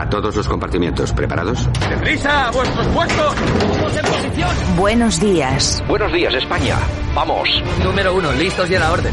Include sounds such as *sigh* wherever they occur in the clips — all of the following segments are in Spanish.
A todos los compartimientos, ¿preparados? ¡Deprisa! ¡A vuestros puestos! ¡Todos en posición! Buenos días. Buenos días, España. Vamos. Número uno, listos y a la orden.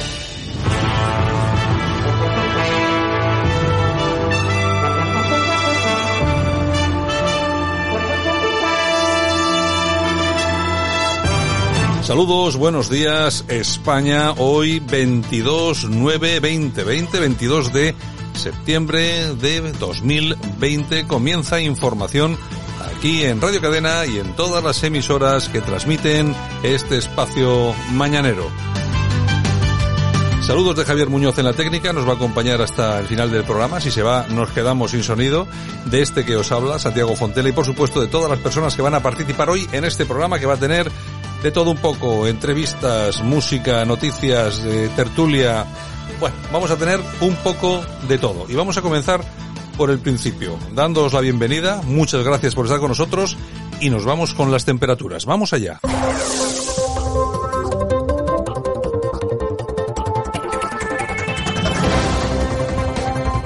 Saludos, buenos días España, hoy 22 9 20 20 22 de septiembre de 2020 comienza información aquí en Radio Cadena y en todas las emisoras que transmiten este espacio mañanero. Saludos de Javier Muñoz en la técnica, nos va a acompañar hasta el final del programa. Si se va, nos quedamos sin sonido. De este que os habla, Santiago Fontela, y por supuesto de todas las personas que van a participar hoy en este programa que va a tener de todo un poco, entrevistas, música, noticias, eh, tertulia. Bueno, vamos a tener un poco de todo. Y vamos a comenzar por el principio, dándoos la bienvenida. Muchas gracias por estar con nosotros y nos vamos con las temperaturas. Vamos allá.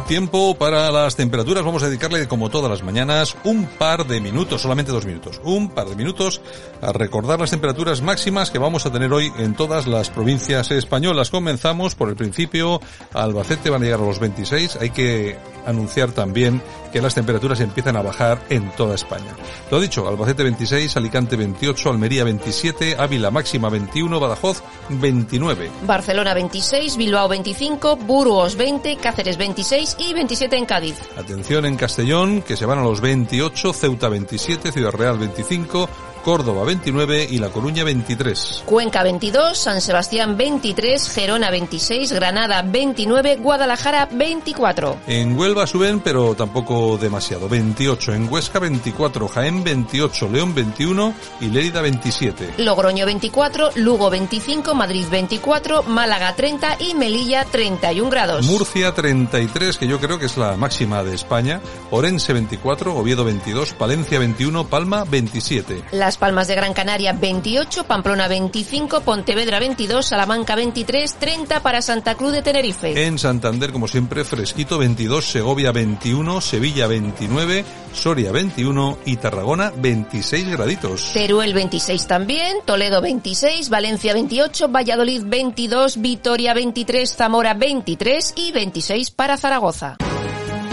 Tiempo para las temperaturas. Vamos a dedicarle, como todas las mañanas, un par de minutos, solamente dos minutos, un par de minutos a recordar las temperaturas máximas que vamos a tener hoy en todas las provincias españolas. Comenzamos por el principio. Albacete van a llegar a los 26. Hay que anunciar también que las temperaturas empiezan a bajar en toda España. Lo dicho, Albacete 26, Alicante 28, Almería 27, Ávila máxima 21, Badajoz 29. Barcelona 26, Bilbao 25, Burgos 20, Cáceres 26 y 27 en Cádiz. Atención en Castellón, que se van a los 28, Ceuta 27, Ciudad Real 25, Córdoba 29 y La Coruña 23. Cuenca 22, San Sebastián 23, Gerona 26, Granada 29, Guadalajara 24. En Huelva suben, pero tampoco demasiado. 28, en Huesca 24, Jaén 28, León 21 y Lérida 27. Logroño 24, Lugo 25, Madrid 24, Málaga 30 y Melilla 31 grados. Murcia 33, que yo creo que es la máxima de España. Orense 24, Oviedo 22, Palencia 21, Palma 27. Las Palmas de Gran Canaria 28, Pamplona 25, Pontevedra 22, Salamanca 23, 30 para Santa Cruz de Tenerife. En Santander, como siempre, fresquito 22, Segovia 21, Sevilla 29, Soria 21 y Tarragona 26 graditos. Teruel 26 también, Toledo 26, Valencia 28, Valladolid 22, Vitoria 23, Zamora 23 y 26 para Zaragoza.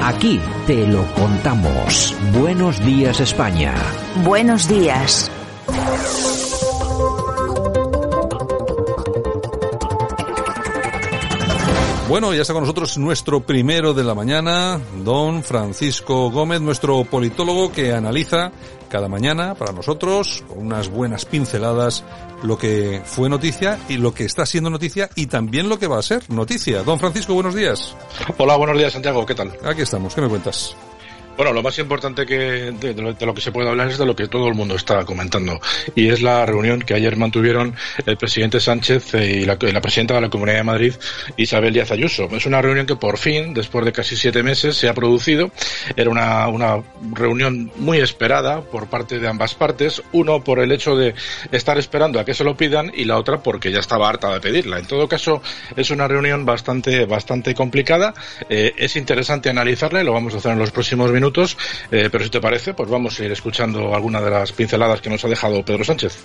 Aquí te lo contamos. Buenos días España. Buenos días. Bueno, ya está con nosotros nuestro primero de la mañana, don Francisco Gómez, nuestro politólogo que analiza cada mañana para nosotros con unas buenas pinceladas lo que fue noticia y lo que está siendo noticia y también lo que va a ser noticia. Don Francisco, buenos días. Hola, buenos días Santiago, ¿qué tal? Aquí estamos, ¿qué me cuentas? Bueno, lo más importante que de, lo, que se puede hablar es de lo que todo el mundo está comentando y es la reunión que ayer mantuvieron el presidente Sánchez y la, la, presidenta de la Comunidad de Madrid, Isabel Díaz Ayuso. Es una reunión que por fin, después de casi siete meses, se ha producido. Era una, una reunión muy esperada por parte de ambas partes. Uno por el hecho de estar esperando a que se lo pidan y la otra porque ya estaba harta de pedirla. En todo caso, es una reunión bastante, bastante complicada. Eh, es interesante analizarla y lo vamos a hacer en los próximos minutos eh, pero si te parece, pues vamos a ir escuchando algunas de las pinceladas que nos ha dejado Pedro Sánchez.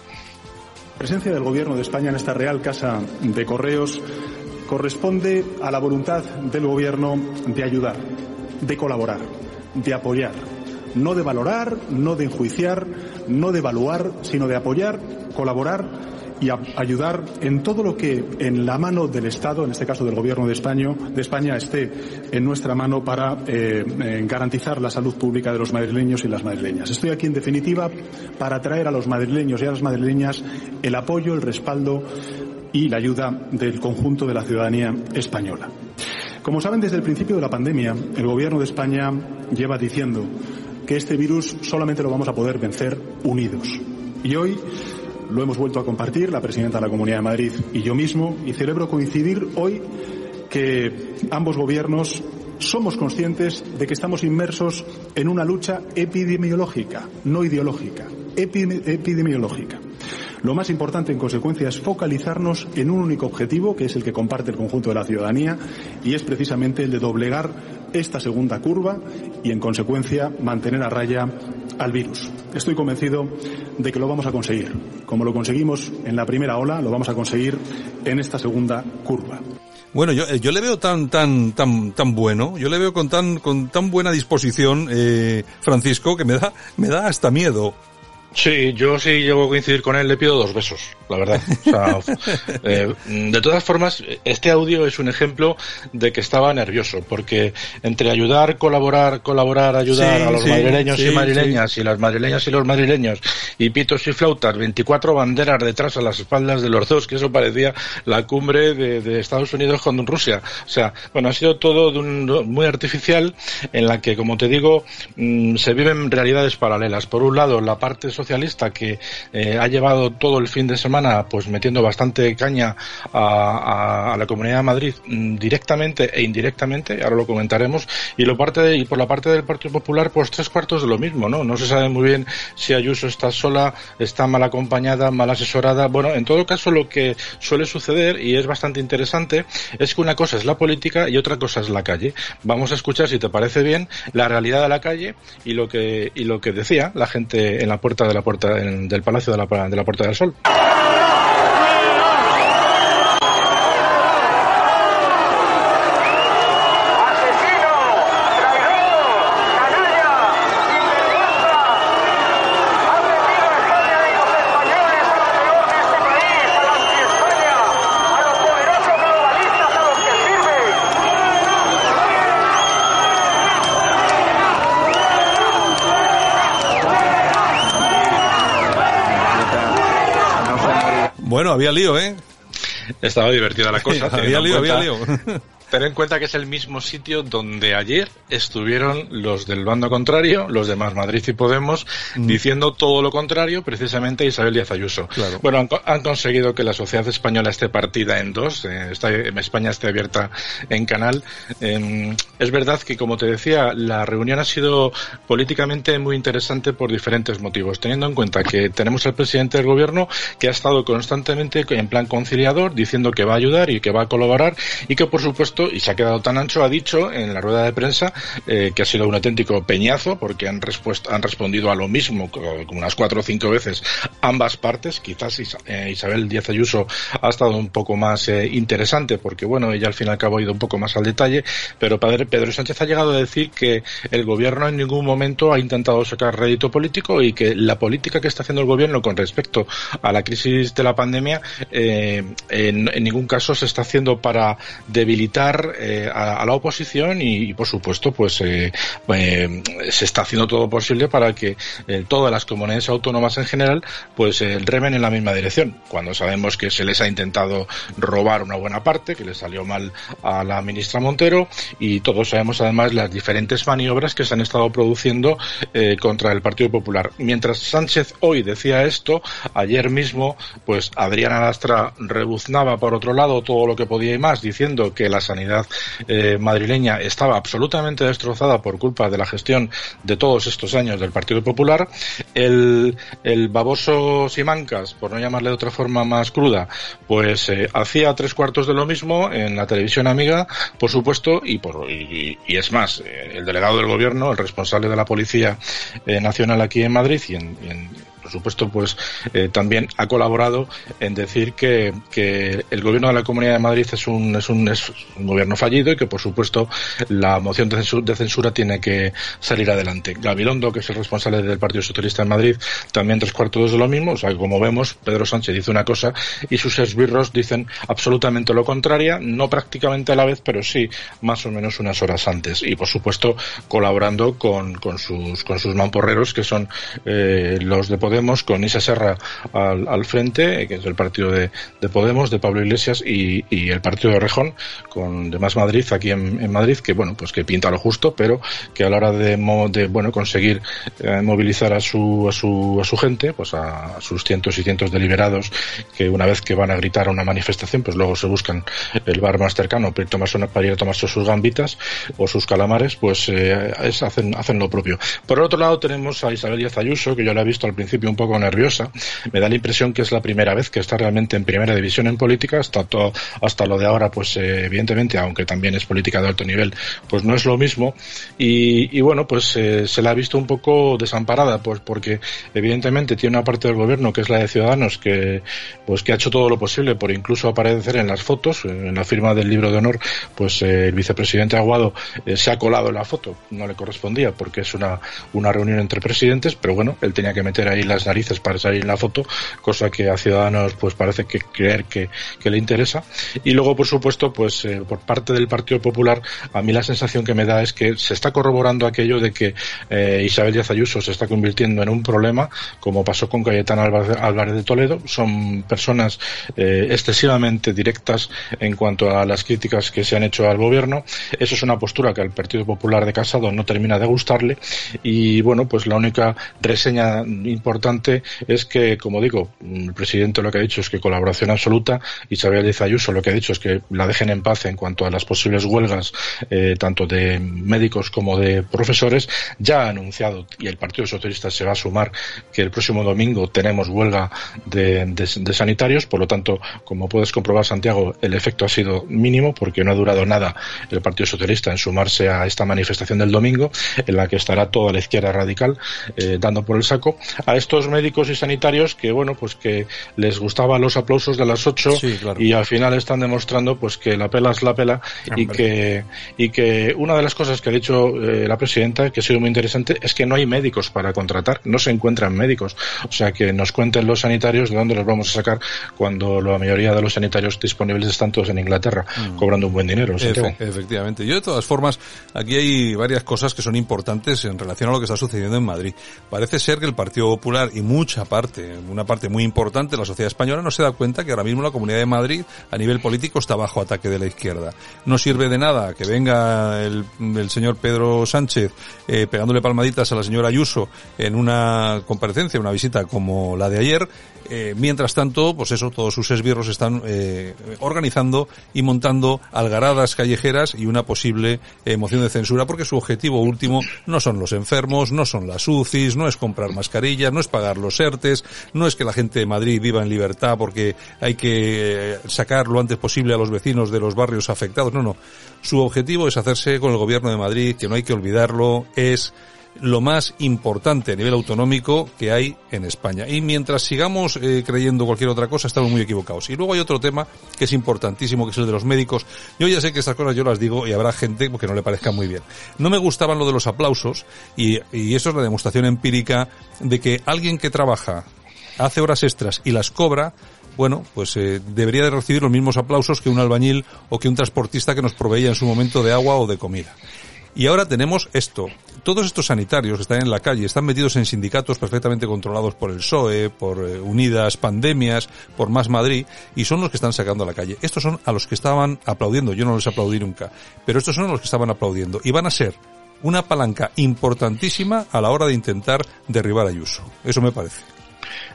La presencia del Gobierno de España en esta Real Casa de Correos corresponde a la voluntad del Gobierno de ayudar, de colaborar, de apoyar, no de valorar, no de enjuiciar, no de evaluar, sino de apoyar, colaborar y a ayudar en todo lo que en la mano del Estado, en este caso del Gobierno de España, de España esté en nuestra mano para eh, garantizar la salud pública de los madrileños y las madrileñas. Estoy aquí, en definitiva, para traer a los madrileños y a las madrileñas el apoyo, el respaldo y la ayuda del conjunto de la ciudadanía española. Como saben, desde el principio de la pandemia, el Gobierno de España lleva diciendo que este virus solamente lo vamos a poder vencer unidos. Y hoy lo hemos vuelto a compartir la presidenta de la Comunidad de Madrid y yo mismo y celebro coincidir hoy que ambos gobiernos somos conscientes de que estamos inmersos en una lucha epidemiológica, no ideológica, epidemiológica. Lo más importante, en consecuencia, es focalizarnos en un único objetivo, que es el que comparte el conjunto de la ciudadanía, y es precisamente el de doblegar esta segunda curva y, en consecuencia, mantener a raya al virus. Estoy convencido de que lo vamos a conseguir. Como lo conseguimos en la primera ola, lo vamos a conseguir en esta segunda curva. Bueno, yo, eh, le veo tan, tan, tan, tan bueno, yo le veo con tan, con tan buena disposición, eh, Francisco, que me da, me da hasta miedo. Sí, yo sí llego a coincidir con él, le pido dos besos, la verdad. *laughs* Eh, de todas formas, este audio es un ejemplo de que estaba nervioso, porque entre ayudar, colaborar, colaborar, ayudar a los madrileños y madrileñas, y las madrileñas y los madrileños, y pitos y flautas, 24 banderas detrás a las espaldas de los dos, que eso parecía la cumbre de, Estados Unidos con Rusia. O sea, bueno, ha sido todo de un, muy artificial, en la que, como te digo, mm, se viven realidades paralelas. Por un lado, la parte que eh, ha llevado todo el fin de semana pues metiendo bastante caña a, la Comunidad de Madrid mm, directamente e indirectamente, ahora lo comentaremos, y, lo parte y por la parte del Partido Popular pues tres cuartos de lo mismo, ¿no? No se sabe muy bien si Ayuso está sola, está mal acompañada, mal asesorada. Bueno, en todo caso lo que suele suceder y es bastante interesante es que una cosa es la política y otra cosa es la calle. Vamos a escuchar si te parece bien la realidad de la calle y lo que y lo que decía la gente en la puerta de la puerta del Palacio de la, de la Puerta del Sol. Bueno, había lío, ¿eh? Estaba divertida la cosa. *laughs* había lío, había lío. *laughs* Ten en cuenta que es el mismo sitio donde ayer estuvieron los del bando contrario, los de Más Madrid y Podemos, mm. diciendo todo lo contrario, precisamente Isabel Díaz Ayuso. Bueno, han, conseguido que la sociedad española esté partida en dos, eh, España esté abierta en canal. Em, es verdad que, como te decía, la reunión ha sido políticamente muy interesante por diferentes motivos, teniendo en cuenta que tenemos al presidente del gobierno que ha estado constantemente en plan conciliador, diciendo que va a ayudar y que va a colaborar y que, por supuesto, y se ha quedado tan ancho, ha dicho en la rueda de prensa eh, que ha sido un auténtico peñazo porque han, han respondido a lo mismo como unas cuatro o cinco veces ambas partes. Quizás eh, Isabel Díaz Ayuso ha estado un poco más eh, interesante porque, bueno, ella al fin y al cabo ha ido un poco más al detalle, pero Pedro Sánchez ha llegado a decir que el gobierno en ningún momento ha intentado sacar rédito político y que la política que está haciendo el gobierno con respecto a la crisis de la pandemia en, ningún caso se está haciendo para debilitar eh, a, la oposición y, por supuesto, pues eh, eh, se está haciendo todo posible para que todas las comunidades autónomas en general, pues remen en la misma dirección. Cuando sabemos que se les ha intentado robar una buena parte, que le salió mal a la ministra Montero y todos sabemos además las diferentes maniobras que se han estado produciendo contra el Partido Popular. Mientras Sánchez hoy decía esto, ayer mismo, pues Adriana Lastra rebuznaba por otro lado todo lo que podía y más, diciendo que las sanidad eh, madrileña estaba absolutamente destrozada por culpa de la gestión de todos estos años del Partido Popular. El, el baboso Simancas, por no llamarle de otra forma más cruda, pues eh, hacía tres cuartos de lo mismo en la televisión amiga, por supuesto, y, por, y, es más, eh, el delegado del gobierno, el responsable de la Policía Nacional aquí en Madrid y en por supuesto, pues eh, también ha colaborado en decir que, que, el gobierno de la Comunidad de Madrid es un, es un, es un gobierno fallido y que, por supuesto, la moción de censura, de censura, tiene que salir adelante. Gabilondo, que es el responsable del Partido Socialista en Madrid, también tres cuartos de lo mismo. O sea, como vemos, Pedro Sánchez dice una cosa y sus esbirros dicen absolutamente lo contrario, no prácticamente a la vez, pero sí más o menos unas horas antes. Y, por supuesto, colaborando con, con, sus, con sus mamporreros, que son eh, los de Poder Con Isa Serra al, frente, que es el partido de, Podemos, de Pablo Iglesias, y, el partido de Rejón con Demás Madrid aquí en, Madrid, que bueno, pues que pinta lo justo, pero que a la hora de, de bueno conseguir eh, movilizar a su, a su a su gente, pues a, sus cientos y cientos de liberados que una vez que van a gritar a una manifestación, pues luego se buscan el bar más cercano para ir a tomarse sus gambitas o sus calamares, pues eh, hacen, hacen lo propio. Por otro lado tenemos a Isabel Díaz Ayuso, que yo la he visto al principio un poco nerviosa. Me da la impresión que es la primera vez que está realmente en primera división en política, hasta, todo, hasta lo de ahora, pues eh, evidentemente, aunque también es política de alto nivel, pues no es lo mismo. Y, bueno, pues eh, se la ha visto un poco desamparada, pues porque evidentemente tiene una parte del gobierno que es la de Ciudadanos, que pues que ha hecho todo lo posible por incluso aparecer en las fotos, en la firma del libro de honor, pues el vicepresidente Aguado se ha colado en la foto, no le correspondía porque es una, una reunión entre presidentes, pero bueno, él tenía que meter ahí las narices para salir en la foto, cosa que a Ciudadanos pues parece que creer que, le interesa. Y luego, por supuesto, pues eh, por parte del Partido Popular, a mí la sensación que me da es que se está corroborando aquello de que eh, Isabel Díaz Ayuso se está convirtiendo en un problema, como pasó con Cayetana Álvarez de Toledo. Son personas eh, excesivamente directas en cuanto a las críticas que se han hecho al gobierno. Eso es una postura que al Partido Popular de Casado no termina de gustarle y bueno, pues la única reseña importante es que, como digo, el presidente lo que ha dicho es que colaboración absoluta. Isabel Díaz Ayuso lo que ha dicho es que la dejen en paz en cuanto a las posibles huelgas, eh, tanto de médicos como de profesores. Ya ha anunciado, y el Partido Socialista se va a sumar, que el próximo domingo tenemos huelga de, de sanitarios. Por lo tanto, como puedes comprobar, Santiago, el efecto ha sido mínimo porque no ha durado nada el Partido Socialista en sumarse a esta manifestación del domingo, en la que estará toda la izquierda radical eh, dando por el saco, a estos médicos y sanitarios que, bueno, pues que les gustaban los aplausos de las ocho y al final están demostrando pues que la pela es la pela y que, y que una de las cosas que ha dicho eh, la presidenta, que ha sido muy interesante, es que no hay médicos para contratar, no se encuentran médicos. O sea, que nos cuenten los sanitarios de dónde los vamos a sacar cuando la mayoría de los sanitarios disponibles están todos en Inglaterra, mm. cobrando un buen dinero. efectivamente. Yo, de todas formas, aquí hay varias cosas que son importantes en relación a lo que está sucediendo en Madrid. Parece ser que el Partido Popular y mucha parte, una parte muy importante de la sociedad española no se da cuenta que ahora mismo la Comunidad de Madrid a nivel político está bajo ataque de la izquierda. No sirve de nada que venga el, señor Pedro Sánchez eh, pegándole palmaditas a la señora Ayuso en una comparecencia, una visita como la de ayer, eh, mientras tanto, pues eso, todos sus esbirros están eh, organizando y montando algaradas callejeras y una posible moción de censura porque su objetivo último no son los enfermos, no son las UCIs, no es comprar mascarillas, no es pagar los ERTES, no es que la gente de Madrid viva en libertad porque hay que eh, sacar lo antes posible a los vecinos de los barrios afectados, no, no. Su objetivo es hacerse con el gobierno de Madrid, que no hay que olvidarlo, es lo más importante a nivel autonómico que hay en España. Y mientras sigamos eh, creyendo cualquier otra cosa, estamos muy equivocados. Y luego hay otro tema que es importantísimo, que es el de los médicos. Yo ya sé que estas cosas yo las digo y habrá gente que no le parezca muy bien. No me gustaban lo de los aplausos y, y eso es la demostración empírica de que alguien que trabaja, hace horas extras y las cobra, bueno, pues eh, debería de recibir los mismos aplausos que un albañil o que un transportista que nos proveía en su momento de agua o de comida. Y ahora tenemos esto. Todos estos sanitarios que están en la calle están metidos en sindicatos perfectamente controlados por el PSOE, por eh, Unidas Pandemias, por Más Madrid, y son los que están sacando a la calle. Estos son a los que estaban aplaudiendo. Yo no les aplaudí nunca. Pero estos son los que estaban aplaudiendo. Y van a ser una palanca importantísima a la hora de intentar derribar a Ayuso. Eso me parece.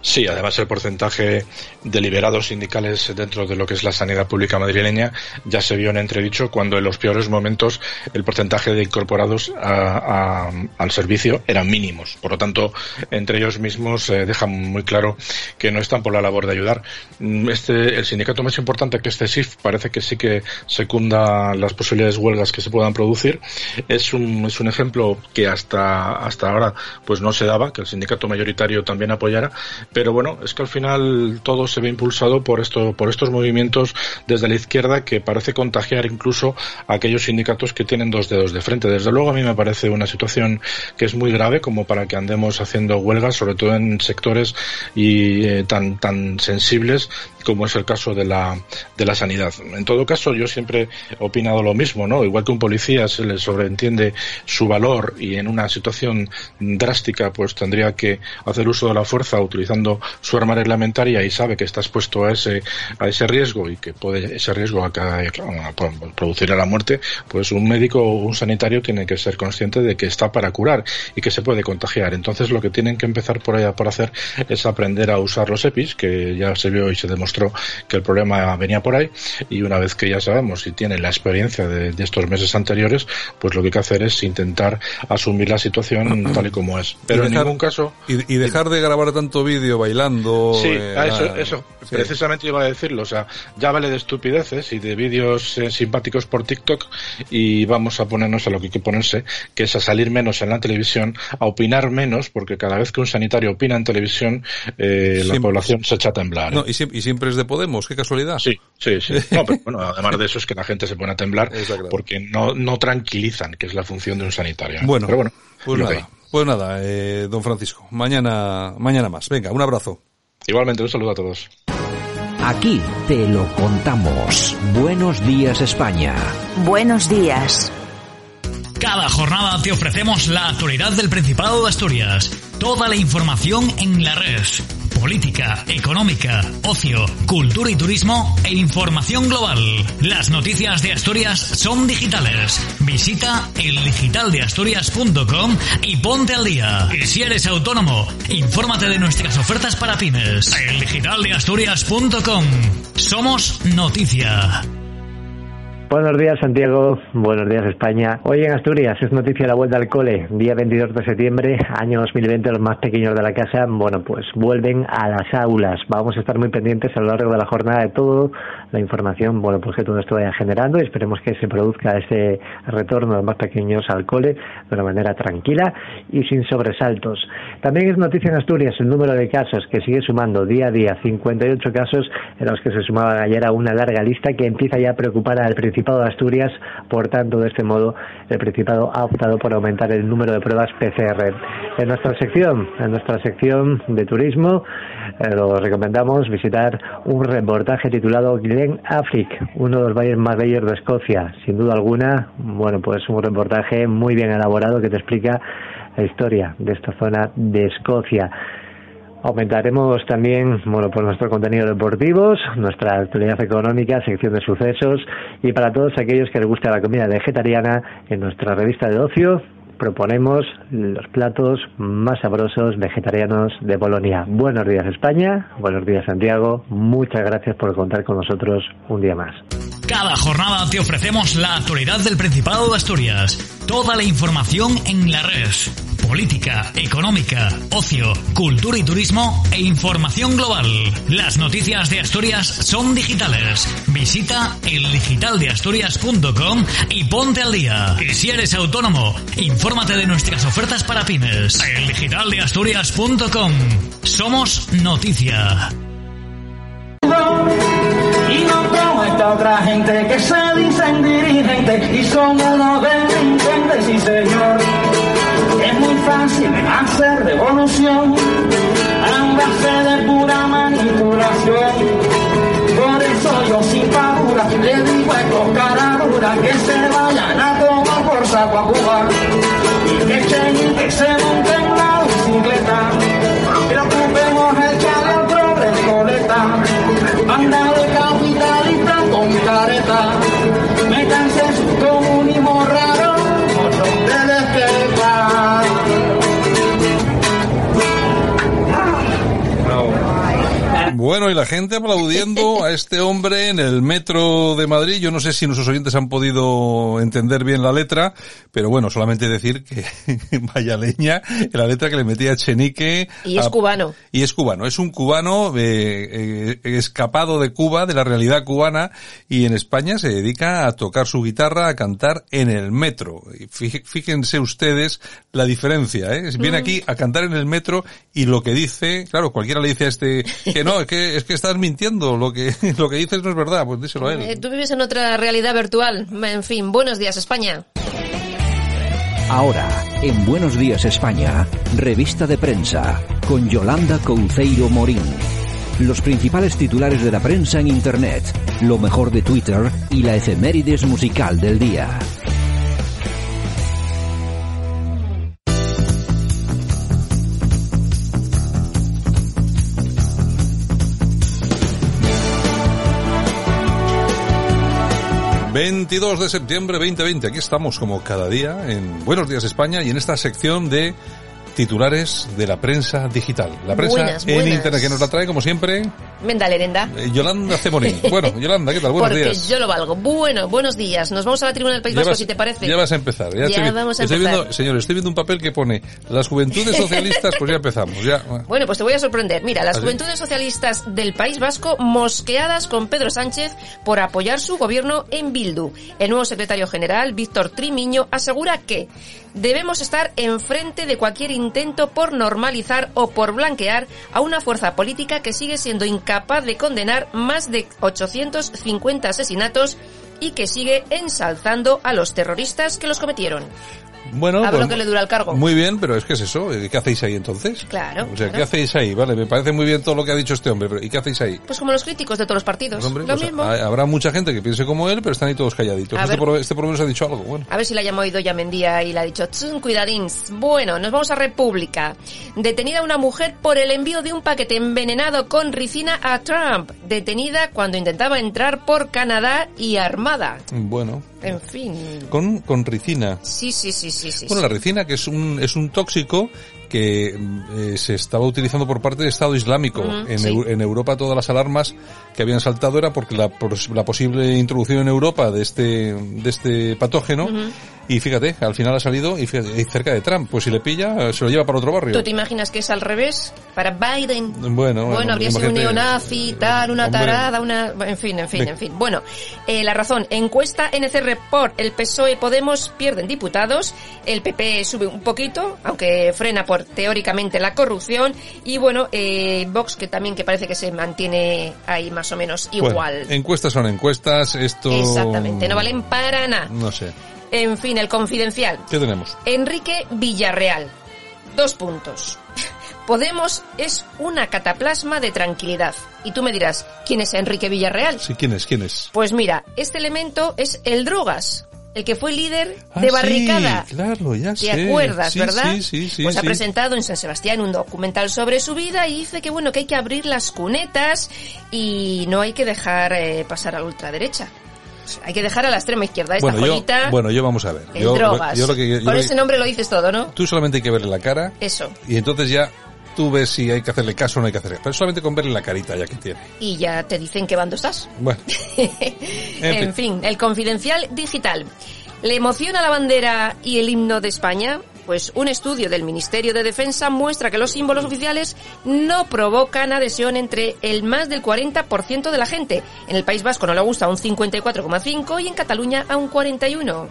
Sí, además el porcentaje de liberados sindicales dentro de lo que es la sanidad pública madrileña ya se vio en entredicho cuando en los peores momentos el porcentaje de incorporados al servicio eran mínimos. Por lo tanto, entre ellos mismos eh, dejan muy claro que no están por la labor de ayudar. Mm, este, el sindicato más importante que este SIF parece que sí que secunda las posibilidades huelgas que se puedan producir. Es un, es un ejemplo que hasta, hasta ahora pues no se daba, que el sindicato mayoritario también apoyara pero bueno, es que al final todo se ve impulsado por esto, por estos movimientos desde la izquierda que parece contagiar incluso a aquellos sindicatos que tienen dos dedos de frente. Desde luego a mí me parece una situación que es muy grave como para que andemos haciendo huelgas, sobre todo en sectores y eh, tan tan sensibles como es el caso de la, de la sanidad. En todo caso, yo siempre he opinado lo mismo, ¿no? Igual que un policía se le sobreentiende su valor y en una situación drástica, pues tendría que hacer uso de la fuerza utilizando su arma reglamentaria y sabe que está expuesto a ese, a ese riesgo y que puede ese riesgo a, a, producir la muerte, pues un médico o un sanitario tiene que ser consciente de que está para curar y que se puede contagiar. Entonces lo que tienen que empezar por allá por hacer es aprender a usar los EPIs, que ya se vio y se demostró que el problema venía por ahí, y una vez que ya sabemos y tienen la experiencia de, estos meses anteriores, pues lo que hay que hacer es intentar asumir la situación tal y como es. Pero en ningún caso... Y, dejar de grabar tanto vídeo bailando... Sí, eh, eso, eso precisamente iba a decirlo. O sea, ya vale de estupideces y de vídeos eh, simpáticos por TikTok y vamos a ponernos a lo que hay que ponerse, que es a salir menos en la televisión, a opinar menos, porque cada vez que un sanitario opina en televisión, eh, la población se echa a temblar. No, y, siempre es de Podemos, qué casualidad. Sí, sí, sí. *laughs* No, pero bueno, además de eso es que la gente se pone a temblar porque no, no tranquilizan, que es la función de un sanitario. Bueno, pero bueno, pues nada, pues nada eh, don Francisco, mañana, mañana más. Venga, un abrazo. Igualmente, un saludo a todos. Aquí te lo contamos. Buenos días España. Buenos días. Cada jornada te ofrecemos la actualidad del Principado de Asturias. Toda la información en la red. Política, económica, ocio, cultura y turismo e información global. Las noticias de Asturias son digitales. Visita eldigitaldeasturias.com y ponte al día. Y si eres autónomo, infórmate de nuestras ofertas para pymes. eldigitaldeasturias.com. Somos noticia. Buenos días, Santiago. Buenos días, España. Hoy en Asturias es noticia la vuelta al cole. Día 22 de septiembre, año 2020, los más pequeños de la casa, bueno, pues vuelven a las aulas. Vamos a estar muy pendientes a lo largo de la jornada de todo la información, bueno, pues que todo esto generando y esperemos que se produzca ese retorno de más pequeños al cole de una manera tranquila y sin sobresaltos. También es noticia en Asturias el número de casos que sigue sumando día a día, 58 casos en los que se sumaban ayer a una larga lista que empieza ya a preocupar al Principado de Asturias. Por tanto, de este modo, el Principado ha optado por aumentar el número de pruebas PCR. En nuestra sección, en nuestra sección de turismo, eh, lo recomendamos visitar un reportaje titulado Glen Affric, uno de los valles más bellos de Escocia. Sin duda alguna, bueno, pues un reportaje muy bien elaborado que te explica la historia de esta zona de Escocia. Aumentaremos también, bueno, por nuestro contenido deportivos, nuestra actualidad económica, sección de sucesos y para todos aquellos que les guste la comida vegetariana, en nuestra revista de ocio proponemos los platos más sabrosos vegetarianos de Bolonia. Buenos días España, buenos días Santiago, muchas gracias por contar con nosotros un día más. Cada jornada te ofrecemos la actualidad del Principado de Asturias, toda la información en la red política, económica, ocio, cultura y turismo e información global. Las noticias de Asturias son digitales. Visita eldigitaldeasturias.com y ponte al día. Y si eres autónomo, infórmate de nuestras ofertas para pymes. eldigitaldeasturias.com. Somos noticia. Y no como esta otra gente que se dicen dirigentes y son unos delincuentes, sí señor fácil hacer revolución a base de pura manipulación. Por eso yo sin paura le digo a estos caraduras que se vayan a tomar por saco a Cuba y que echen que se Bueno, y la gente aplaudiendo a *laughs* este hombre en el metro de Madrid. Yo no sé si nuestros oyentes han podido entender bien la letra, pero bueno, solamente decir que *laughs* vaya leña, la letra que le metía Chenique. Y es cubano. Y es cubano. Es un cubano eh, eh, escapado de Cuba, de la realidad cubana, y en España se dedica a tocar su guitarra, a cantar en el metro. Fíjense ustedes la diferencia, ¿eh? Viene mm. aquí a cantar en el metro y lo que dice, claro, cualquiera le dice a este que no, es que estás mintiendo, lo que, *laughs* lo que dices no es verdad, pues díselo a él. Eh, tú vives en otra realidad virtual. En fin, buenos días España. Ahora, en Buenos Días España, revista de prensa, con Yolanda Couceiro Morín. Los principales titulares de la prensa en Internet, lo mejor de Twitter y la efemérides musical del día. 22 de septiembre 2020. Aquí estamos como cada día en Buenos Días España y en esta sección de titulares de la prensa digital. La prensa Buenas, en buenas. internet que nos la trae como siempre Menda Lerenda. eh, Yolanda Cemorín. *laughs* Bueno, Yolanda, ¿qué tal? Buenos Porque días. yo lo valgo. Bueno, buenos días. Nos vamos a la tribuna del País Ya Vasco, vas- si te parece. Ya vas a empezar. Ya, Ya estoy, vamos a estoy empezar. viendo, señores, estoy viendo un papel que pone las juventudes socialistas, pues ya empezamos. Ya. Bueno, pues te voy a sorprender. Mira, las juventudes socialistas del País Vasco mosqueadas con Pedro Sánchez por apoyar su gobierno en Bildu. El nuevo secretario general, Víctor Trimiño, asegura que debemos estar enfrente de cualquier intento por normalizar o por blanquear a una fuerza política que sigue siendo incapaz de condenar más de 850 asesinatos y que sigue ensalzando a los terroristas que los cometieron. Bueno, A ver pues, lo que le dura el cargo. Muy bien, pero es que es eso. ¿Qué hacéis ahí entonces? Claro. O sea, claro. ¿qué hacéis ahí? Vale, me parece muy bien todo lo que ha dicho este hombre, pero ¿y qué hacéis ahí? Pues como los críticos de todos los partidos. Pues, hombre, lo pues, mismo. ha- habrá mucha gente que piense como él, pero están ahí todos calladitos. A Este ver. por, este por lo menos ha dicho algo. Bueno. A ver si la llama oído ya Mendía y le ha dicho, "Chun, cuidadins. Bueno, nos vamos a República. Detenida una mujer por el envío de un paquete envenenado con ricina a Trump. Detenida cuando intentaba entrar por Canadá y armada. Bueno. En fin. Con, con ricina. Sí, sí, sí, sí, sí. Bueno, sí. la ricina, que es un, es un tóxico que eh, se estaba utilizando por parte del Estado Islámico. En, sí. En Europa todas las alarmas que habían saltado era porque la, la posible introducción en Europa de este, de este patógeno. Y fíjate, al final ha salido y fíjate, cerca de Trump. Pues si le pilla, eh, se lo lleva para otro barrio. ¿Tú te imaginas que es al revés? Para Biden. Bueno, Bueno, habría sido un neonazi, tal, una Hombre. tarada, una... En fin, en fin, en fin. Bueno, eh, la razón. Encuesta NC Report. El PSOE Podemos pierden diputados. El PP sube un poquito, aunque frena por teóricamente la corrupción. Y bueno, eh, Vox, que también que parece que se mantiene ahí más o menos Bueno, igual. encuestas son encuestas, esto... Exactamente, no valen para nada. No sé. En fin, el confidencial. ¿Qué tenemos? Enrique Villarreal. Dos puntos. Podemos es una cataplasma de tranquilidad. Y tú me dirás, ¿quién es Enrique Villarreal? Sí, ¿quién es? ¿Quién es? Pues mira, este elemento es el Drogas, el que fue líder Ah, de sí, Barricada. claro, ya ¿Te sé. acuerdas, Sí, verdad? Sí, sí, sí. pues ha presentado en San Sebastián un documental sobre su vida y dice que bueno, que hay que abrir las cunetas y no hay que dejar eh, pasar a la ultraderecha. Hay que dejar a la extrema izquierda esta Bueno yo, joyita, bueno, yo vamos a ver. Yo, drogas. yo lo que- yo Con ese nombre lo dices todo, ¿no? Tú solamente hay que verle la cara Eso. y entonces ya tú ves si hay que hacerle caso o no hay que hacerle Pero solamente con verle la carita ya que tiene. Y ya te dicen qué bando estás. Bueno, *laughs* en fin, el confidencial digital. ¿Le emociona la bandera y el himno de España? Pues un estudio del Ministerio de Defensa muestra que los símbolos oficiales no provocan adhesión entre el más del 40% de la gente. En el País Vasco no le gusta un 54,5 y en Cataluña a un 41.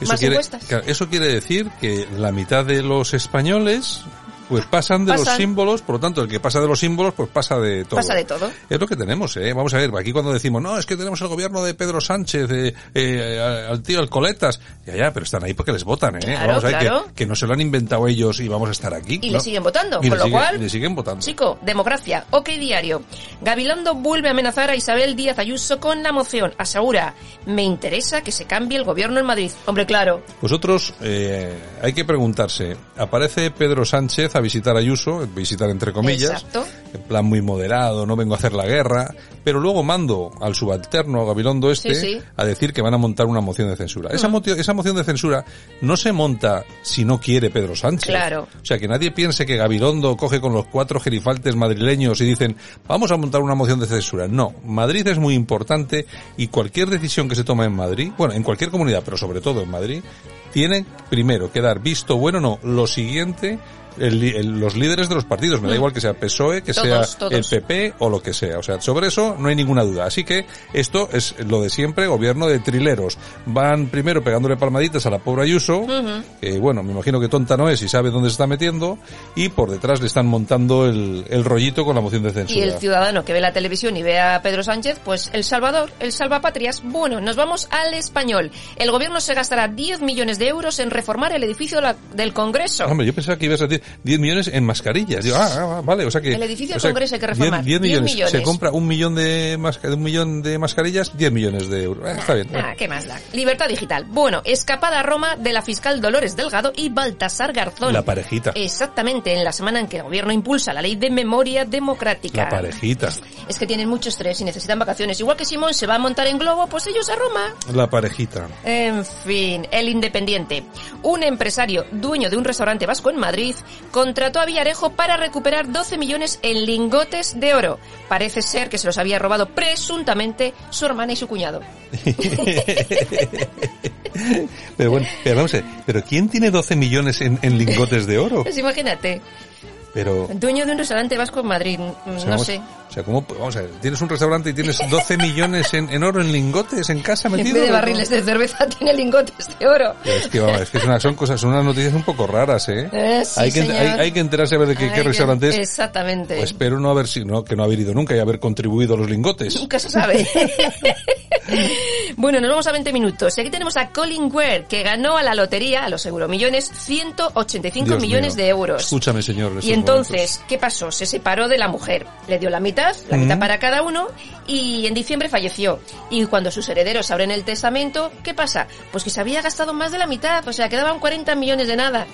eso Más quiere, encuestas. claro, eso quiere decir que la mitad de los españoles pues pasan de los símbolos, por lo tanto el que pasa de los símbolos pues pasa de todo. Pasa de todo. Es lo que tenemos, ¿eh? Vamos a ver, aquí cuando decimos, no, es que tenemos el gobierno de Pedro Sánchez, eh, eh, al tío Alcoletas, ya, ya, pero están ahí porque les votan, ¿eh? Claro, vamos a ver, claro. que, que no se lo han inventado ellos y vamos a estar aquí. Y ¿no? le siguen votando, Y con le lo sigue- cual... Le siguen votando. Chico, democracia, ok diario. Gabilondo vuelve a amenazar a Isabel Díaz Ayuso con la moción. Asegura, me interesa que se cambie el gobierno en Madrid. Hombre, claro, Vosotros, eh, hay que preguntarse, aparece Pedro Sánchez a visitar a Ayuso, visitar entre comillas, Exacto. en plan muy moderado, no vengo a hacer la guerra, pero luego mando al subalterno, a Gabilondo este, Sí, sí. a decir que van a montar una moción de censura. Esa, motio- esa moción de censura no se monta si no quiere Pedro Sánchez. Claro. O sea, que nadie piense que Gabilondo coge con los cuatro gerifaltes madrileños y dicen, vamos a montar una moción de censura. No, Madrid es muy importante y cualquier decisión que se toma en Madrid, bueno, en cualquier comunidad, pero sobre todo en Madrid, tiene primero que dar visto bueno, no, lo siguiente, el los líderes de los partidos, me da igual que sea PSOE, que Mm. Todos, sea todos. el PP o lo que sea. O sea, sobre eso no hay ninguna duda. Así que esto es lo de siempre, gobierno de trileros. Van primero pegándole palmaditas a la pobre Ayuso, que bueno, me imagino que tonta no es y sabe dónde se está metiendo, y por detrás le están montando el, el rollito con la moción de y censura. el ciudadano que ve la televisión y ve a Pedro Sánchez, pues el Salvador, el salvapatrias. Bueno, nos vamos al español. El gobierno se gastará 10 millones de euros en reformar el edificio del Congreso. Hombre, yo pensaba que ibas a decir 10 millones en mascarillas. Digo, ah, ah, vale, o sea que... El edificio o sea, Congreso hay que 10 reformar. 10 10 millones. millones. Se compra un millón de, masca- un millón de mascarillas, 10 millones de euros. Ah, está bien. Ah, ¿qué más da? Libertad digital. Bueno, escapada a Roma de la fiscal Dolores Delgado y Baltasar Garzón. La parejita. Exactamente, en la semana en que el gobierno impulsa la ley de memoria democrática. La parejita. Es que tienen mucho estrés y necesitan vacaciones. Igual que Simón se va a montar en globo, pues ellos a Roma. La parejita. En fin, el Independiente. Un empresario dueño de un restaurante vasco en Madrid contrató a Villarejo para recuperar 12 millones en lingotes de oro. Parece ser que se los había robado presuntamente su hermana y su cuñado. *laughs* Pero bueno, pero vamos a ver, pero ¿quién tiene 12 millones en, en lingotes de oro? *laughs* Pues imagínate, Pero... dueño de un restaurante vasco en Madrid, mm, o sea, no vamos- sé. O sea, ¿cómo, vamos a ver, tienes un restaurante y tienes 12 *laughs* millones en, en oro en lingotes en casa En metido. vez de barriles de cerveza *laughs* tiene lingotes de oro. Es que, vamos, es que son, son cosas, son unas noticias un poco raras, ¿eh? Eh, sí, hay, que, hay, hay que enterarse a ver de qué, qué restaurante es. Exactamente. Pues espero no haber sido, no, que no haber ido nunca y haber contribuido a los lingotes. Nunca se sabe. *laughs* bueno, nos vamos a 20 minutos. Y aquí tenemos a Colin Ware, que ganó a la lotería, a los euromillones, 185 Dios millones mío. de euros. Escúchame, señor. en Y entonces, ¿qué pasó? Se separó de la mujer. Le dio la mitad, la mitad para cada uno, y en diciembre falleció. Y cuando sus herederos abren el testamento, ¿qué pasa? Pues que se había gastado más de la mitad, o sea, quedaban 40 millones de nada.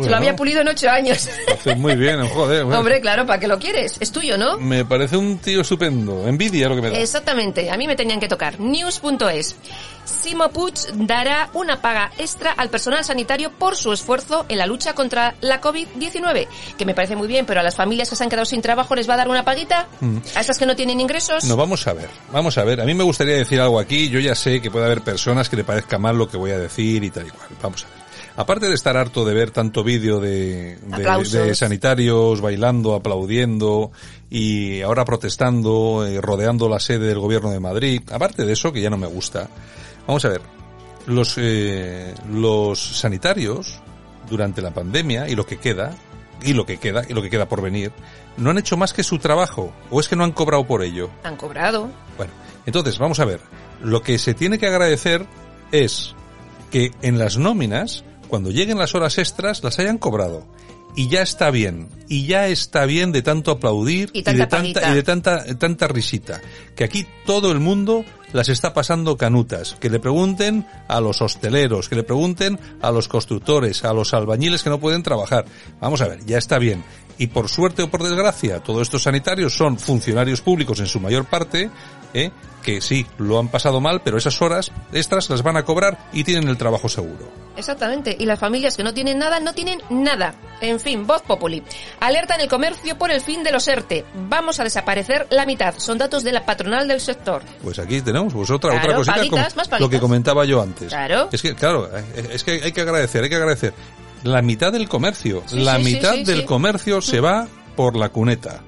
Se lo había pulido en 8 años. *laughs* Hace muy bien, joder. bueno. Hombre, claro, ¿para qué lo quieres? Es tuyo, ¿no? Me parece un tío estupendo. Envidia lo que me da. Exactamente, a mí me tenían que tocar. News.es. Simo Puig dará una paga extra al personal sanitario por su esfuerzo en la lucha contra la COVID-19. Que me parece muy bien, pero a las familias que se han quedado sin trabajo les va a dar una paguita. Mm. A estas que no tienen ingresos. No, vamos a ver, vamos a ver. A mí me gustaría decir algo aquí. Yo ya sé que puede haber personas que le parezca mal lo que voy a decir y tal y cual. Vamos a ver. Aparte de estar harto de ver tanto vídeo de, de- de sanitarios bailando, aplaudiendo y ahora protestando, eh, rodeando la sede del gobierno de Madrid, aparte de eso que ya no me gusta, vamos a ver, los, eh, los sanitarios durante la pandemia y lo que queda, y lo que queda, y lo que queda por venir, no han hecho más que su trabajo, o es que no han cobrado por ello. Han cobrado. Bueno, entonces vamos a ver. Lo que se tiene que agradecer es que en las nóminas, cuando lleguen las horas extras, las hayan cobrado. Y ya está bien. Y ya está bien de tanto aplaudir Y de tanta tanta, paguita. y de tanta, tanta risita. Que aquí todo el mundo las está pasando canutas. Que le pregunten a los hosteleros, que le pregunten a los constructores, a los albañiles que no pueden trabajar. Vamos a ver, ya está bien. Y por suerte o por desgracia, todos estos sanitarios son funcionarios públicos en su mayor parte, ¿eh? que sí, lo han pasado mal, pero esas horas extras las van a cobrar y tienen el trabajo seguro. Exactamente. Y las familias que no tienen nada, no tienen nada. En fin, voz populi. Alerta en el comercio por el fin de los ERTE. Vamos a desaparecer la mitad. Son datos de la patronal del sector. Pues aquí tenemos pues otra, Claro, otra cosita más paguitas. lo que comentaba yo antes. Claro. Es que, claro, eh, es que hay que agradecer, hay que agradecer. La mitad del comercio, Sí, la sí, mitad sí, del comercio se va por la cuneta.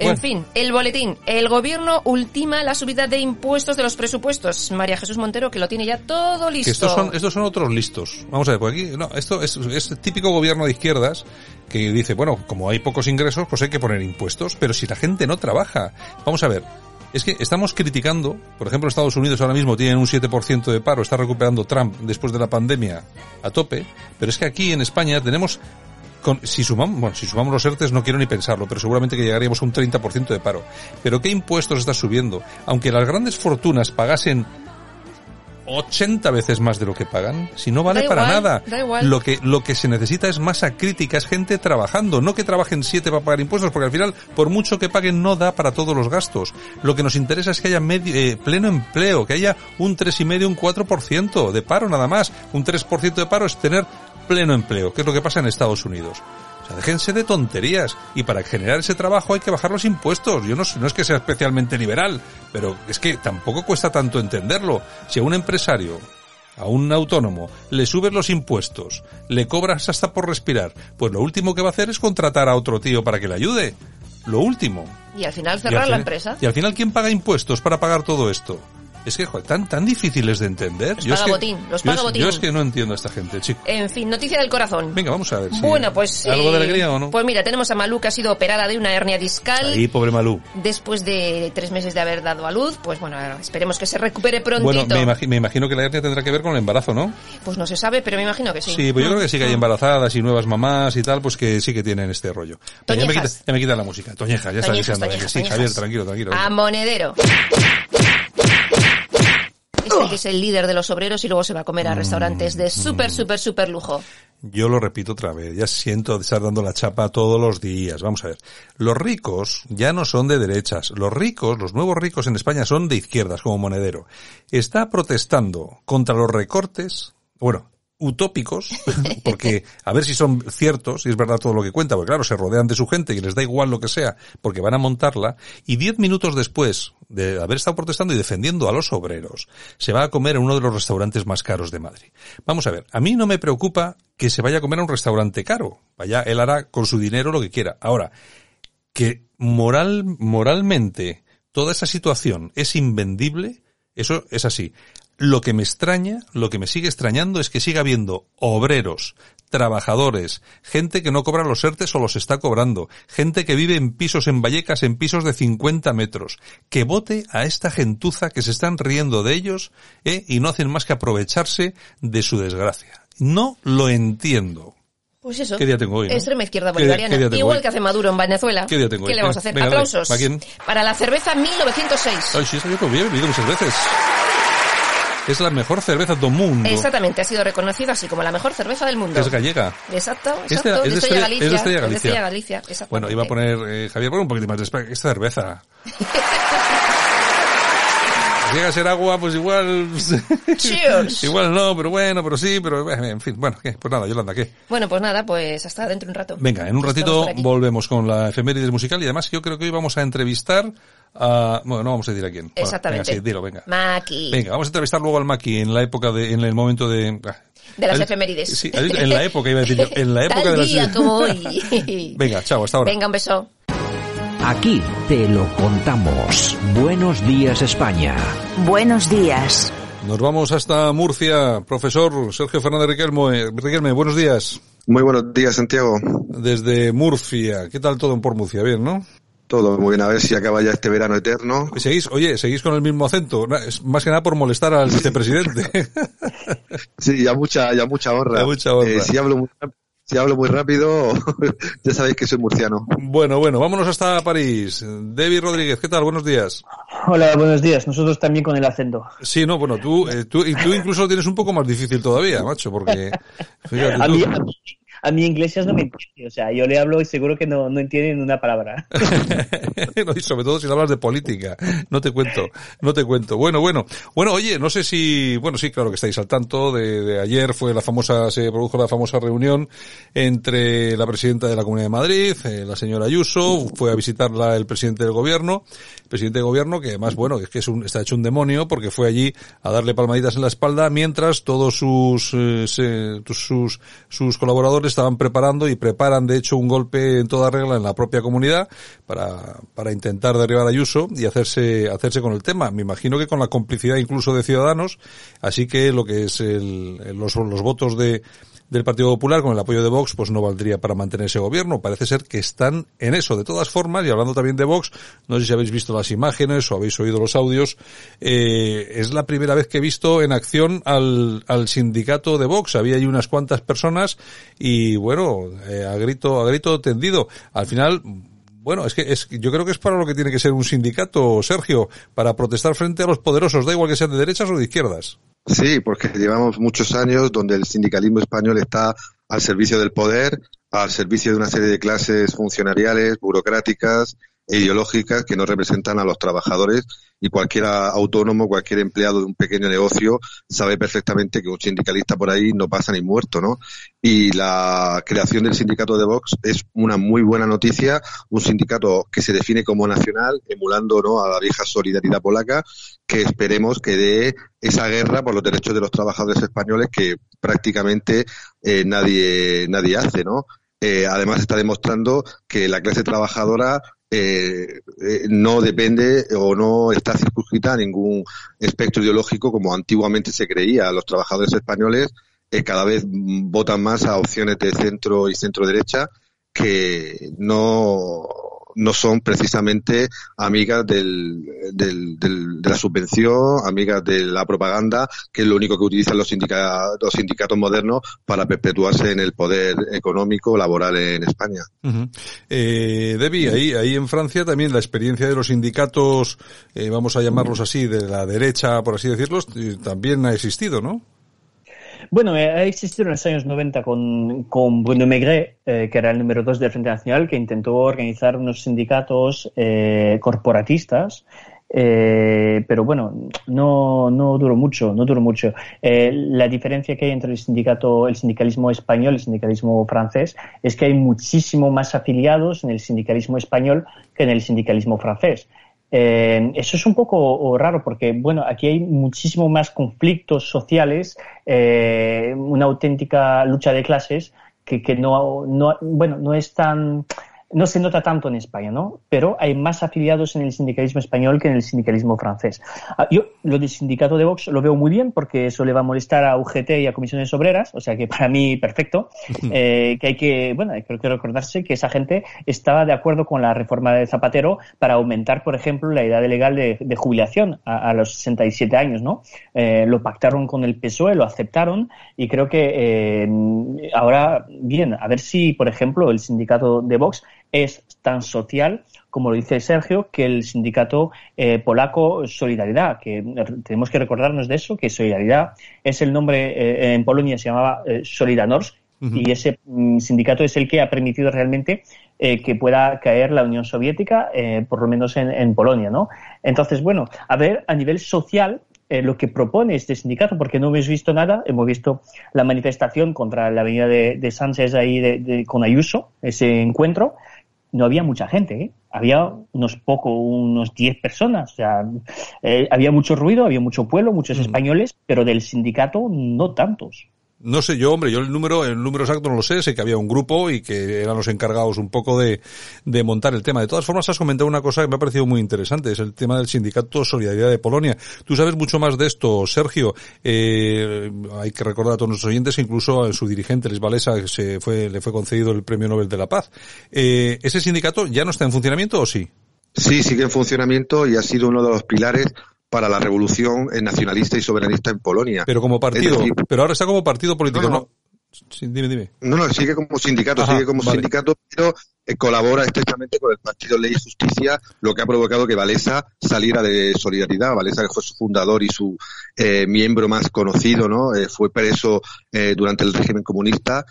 En fin, el boletín. El gobierno ultima la subida de impuestos de los presupuestos. María Jesús Montero, que lo tiene ya todo listo. Que estos son, estos son otros listos. Vamos a ver, por aquí, no, esto es, es típico gobierno de izquierdas que dice, bueno, como hay pocos ingresos, pues hay que poner impuestos, pero si la gente no trabaja, vamos a ver, es que estamos criticando, por ejemplo, Estados Unidos ahora mismo tienen un 7% de paro, está recuperando Trump después de la pandemia a tope, pero es que aquí en España tenemos con- si sumamos, bueno, si sumamos los ERTES no quiero ni pensarlo, pero seguramente que llegaríamos a un 30% de paro. Pero ¿qué impuestos está subiendo? Aunque las grandes fortunas pagasen 80 veces más de lo que pagan, si no vale Da para igual, nada. da igual. Lo que, lo que se necesita es masa crítica, es gente trabajando, no que trabajen siete para pagar impuestos, porque al final, por mucho que paguen, no da para todos los gastos. Lo que nos interesa es que haya medio, eh, pleno empleo, que haya un 3,5, un 4% de paro nada más. Un 3% de paro es tener pleno empleo, que es lo que pasa en Estados Unidos. O sea, déjense de tonterías. Y para generar ese trabajo hay que bajar los impuestos. Yo no, no es que sea especialmente liberal, pero es que tampoco cuesta tanto entenderlo. Si a un empresario, a un autónomo, le subes los impuestos, le cobras hasta por respirar, pues lo último que va a hacer es contratar a otro tío para que le ayude. Lo último. Y al final cerrar al la empresa. Y al final, ¿quién paga impuestos para pagar todo esto? Es que, joder, tan, tan difíciles de entender. Los Yo es paga que- botín, los yo paga es- botín. Yo es que no entiendo a esta gente, chico. En fin, noticia del corazón. Venga, vamos a ver. si- Bueno, pues... ¿Algo de eh, alegría o no? Pues mira, tenemos a Malú que ha sido operada de una hernia discal. Ahí, pobre Malú. Después de tres meses de haber dado a luz, pues bueno, esperemos que se recupere prontito. Bueno, me, imagi- me imagino que la hernia tendrá que ver con el embarazo, ¿no? Pues no se sabe, pero me imagino que sí. Sí, pues yo creo que sí que hay embarazadas y nuevas mamás y tal, pues que sí que tienen este rollo. Pero ya me, quita, Toñejas. ya me quitan la música. Toñejas, ya está toñejas, sí. Javier, tranquilo, tranquilo. A Monedero. Que es el líder de los obreros y luego se va a comer a restaurantes de súper, súper, súper lujo. Yo lo repito otra vez, ya siento estar dando la chapa todos los días. Vamos a ver. Los ricos ya no son de derechas. Los ricos, los nuevos ricos en España son de izquierdas, como Monedero. Está protestando contra los recortes, bueno, utópicos, *laughs* porque a ver si son ciertos, si es verdad todo lo que cuenta, porque claro, se rodean de su gente y les da igual lo que sea, porque van a montarla, y diez minutos después de haber estado protestando y defendiendo a los obreros, se va a comer en uno de los restaurantes más caros de Madrid. Vamos a ver, a mí no me preocupa que se vaya a comer a un restaurante caro, vaya, él hará con su dinero lo que quiera. Ahora, que moral, moralmente toda esa situación es invendible, eso es así. Lo que me extraña, lo que me sigue extrañando es que siga habiendo obreros, trabajadores, gente que no cobra los ERTES o los está cobrando, gente que vive en pisos en Vallecas, en pisos de 50 metros, que vote a esta gentuza que se están riendo de ellos ¿eh? y no hacen más que aprovecharse de su desgracia. No lo entiendo. Pues eso. ¿Qué día tengo hoy, no? Extrema izquierda ¿Qué día- bolivariana. qué día tengo Igual hoy? que hace Maduro en Venezuela. ¿Qué día tengo ¿Qué hoy? le vamos a hacer? venga. Aplausos. ¿Para quién? Para la cerveza 1906. Ay, sí, yo también he bebido muchas veces. Es la mejor cerveza del mundo. Exactamente, ha sido reconocida así como la mejor cerveza del mundo. Es gallega. Exacto, Es de- exacto. es de Estrella Galicia. es de Estrella es de Galicia. Estrella Galicia, exactamente. Bueno, iba a poner, eh, Javier, pon un poquito más de esta cerveza. *laughs* Llega a ser agua, pues igual... Cheers. *laughs* igual no, pero bueno, pero sí, pero eh, en fin. Bueno, ¿qué? Pues nada, Yolanda, ¿qué? Bueno, pues nada, pues hasta dentro de un rato. Venga, en un Estamos ratito volvemos con la efemérides musical y además yo creo que hoy vamos a entrevistar a... Bueno, no vamos a decir a quién. Bueno, Exactamente. venga, sí, dilo, venga. Maki. Venga, vamos a entrevistar luego al Maki en la época de, en el momento de... ah, De las ¿has- efemérides. Sí, en la época, iba a decir yo, en la *laughs* época Tal de las... día como *laughs* hoy. Venga, chao, hasta ahora. Venga, un beso. Aquí te lo contamos. Buenos días España. Buenos días. Nos vamos hasta Murcia. Profesor Sergio Fernández Riquelme, eh, Riquelme, buenos días. Muy buenos días, Santiago. Desde Murcia. ¿Qué tal todo en por Murcia? Bien, ¿no? Todo muy bien, a ver si acaba ya este verano eterno. ¿Seguís, oye, seguís con el mismo acento? Es Más que nada por molestar al *laughs* vicepresidente. Sí, ya mucha, ya mucha honra. Ya mucha honra. Eh, si hablo muy, ráp- si hablo muy rápido, *laughs* ya sabéis que soy murciano. bueno, bueno, vámonos hasta París. David Rodríguez, ¿qué tal? Buenos días. Hola, buenos días. Nosotros también con el acento. Sí, no, bueno, tú, eh, tú, y tú incluso lo tienes un poco más difícil todavía, macho, porque, *laughs* fíjate A tú. mí, a mí, a mí Iglesias no me entiende. O sea, yo le hablo y seguro que no, no entienden una palabra. *laughs* No, y sobre todo si hablas de política. No te cuento, no te cuento. Bueno, bueno. Bueno, oye, no sé si, bueno, sí, claro que estáis al tanto de, de ayer fue la famosa, se produjo la famosa reunión entre la presidenta de la Comunidad de Madrid, eh, la señora Ayuso, fue a visitarla el presidente del gobierno, el presidente del gobierno que además, bueno, es que es un, está hecho un demonio porque fue allí a darle palmaditas en la espalda mientras todos sus, eh, sus, sus colaboradores estaban preparando y preparan de hecho un golpe en toda regla en la propia comunidad para, para intentar derribar a Ayuso y hacerse, hacerse con el tema. Me imagino que con la complicidad incluso de Ciudadanos, así que lo que es el, los, los votos de, del Partido Popular con el apoyo de Vox pues no valdría para mantener ese gobierno. Parece ser que están en eso. De todas formas, y hablando también de Vox, no sé si habéis visto las imágenes o habéis oído los audios, eh, es la primera vez que he visto en acción al, al sindicato de Vox. Había ahí unas cuantas personas y bueno, eh, a grito, a grito tendido. Al final, bueno, es que es, yo creo que es para lo que tiene que ser un sindicato, Sergio, para protestar frente a los poderosos, da igual que sean de derechas o de izquierdas. Sí, porque llevamos muchos años donde el sindicalismo español está al servicio del poder, al servicio de una serie de clases funcionariales, burocráticas e ideológicas que no representan a los trabajadores y cualquier autónomo, cualquier empleado de un pequeño negocio sabe perfectamente que un sindicalista por ahí no pasa ni muerto, ¿no? Y la creación del sindicato de Vox es una muy buena noticia, un sindicato que se define como nacional, emulando, ¿no? a la vieja solidaridad polaca, que esperemos que dé esa guerra por los derechos de los trabajadores españoles que prácticamente eh, nadie nadie hace, ¿no? Eh, además está demostrando que la clase trabajadora eh, eh, no depende o no está circunscrita a ningún espectro ideológico como antiguamente se creía. Los trabajadores españoles eh, cada vez votan más a opciones de centro y centro derecha que no no son precisamente amigas del, de la subvención, amigas de la propaganda, que es lo único que utilizan los, los sindicatos modernos para perpetuarse en el poder económico, laboral en España. eh, Debbie, ahí, ahí en Francia también la experiencia de los sindicatos, eh, vamos a llamarlos así, de la derecha, por así decirlo, también ha existido, ¿no? Bueno, eh, ha existido en los años 90 con, con Bruno Maigret, eh, que era el número dos del Frente Nacional, que intentó organizar unos sindicatos eh, corporatistas eh, pero bueno, no, no duró mucho, no duró mucho. La diferencia que hay entre el sindicato, el sindicalismo español y el sindicalismo francés es que hay muchísimo más afiliados en el sindicalismo español que en el sindicalismo francés. Eh, eso es un poco raro porque, bueno, aquí hay muchísimo más conflictos sociales, eh, una auténtica lucha de clases que, que no, no, bueno, no es tan, no se nota tanto en España, ¿no? Pero hay más afiliados en el sindicalismo español que en el sindicalismo francés. Ah, yo lo del sindicato de Vox lo veo muy bien porque eso le va a molestar a UGT y a comisiones obreras, o sea que para mí perfecto. Eh, que hay que, bueno, hay que recordarse que esa gente estaba de acuerdo con la reforma de Zapatero para aumentar, por ejemplo, la edad legal de, de jubilación a, a, los 67 años, ¿no? Eh, lo pactaron con el PSOE, lo aceptaron y creo que eh, ahora, bien, a ver si, por ejemplo, el sindicato de Vox es tan social como lo dice Sergio, que el sindicato eh, polaco Solidaridad, que tenemos que recordarnos de eso, que Solidaridad es el nombre, eh, en Polonia se llamaba eh, Solidarność, uh -huh. y ese mm, sindicato es el que ha permitido realmente eh, que pueda caer la Unión Soviética, eh, por lo menos en, en, Polonia, ¿no? Entonces, bueno, a ver, a nivel social, eh, lo que propone este sindicato, porque no hemos visto nada, hemos visto la manifestación contra la avenida de, de Sánchez ahí de, de, con Ayuso, ese encuentro, no había mucha gente, ¿eh? había unos pocos, unos 10 personas, o sea, eh, había mucho ruido, había mucho pueblo, muchos mm. españoles, pero del sindicato no tantos. No sé yo, hombre, yo el número, el número exacto no lo sé, sé que había un grupo y que eran los encargados un poco de, de montar el tema. De todas formas, has comentado una cosa que me ha parecido muy interesante, es el tema del sindicato Solidaridad de Polonia. Tú sabes mucho más de esto, Sergio. Eh, hay que recordar a todos nuestros oyentes que incluso a su dirigente, Les Valesa, se fue, le fue concedido el Premio Nobel de la Paz. Eh, ¿Ese sindicato ya no está en funcionamiento o sí? Sí, sigue en funcionamiento y ha sido uno de los pilares para la revolución nacionalista y soberanista en Polonia. Pero como partido, decir, pero ahora está como partido político, ¿no? no. Sí, dime, dime. No, no, sigue como sindicato, Ajá, sigue como vale. sindicato, pero eh, colabora estrechamente con el Partido Ley y Justicia, lo que ha provocado que Valesa saliera de solidaridad. Valesa, que fue su fundador y su eh, miembro más conocido, ¿no? Eh, fue preso eh, durante el régimen comunista,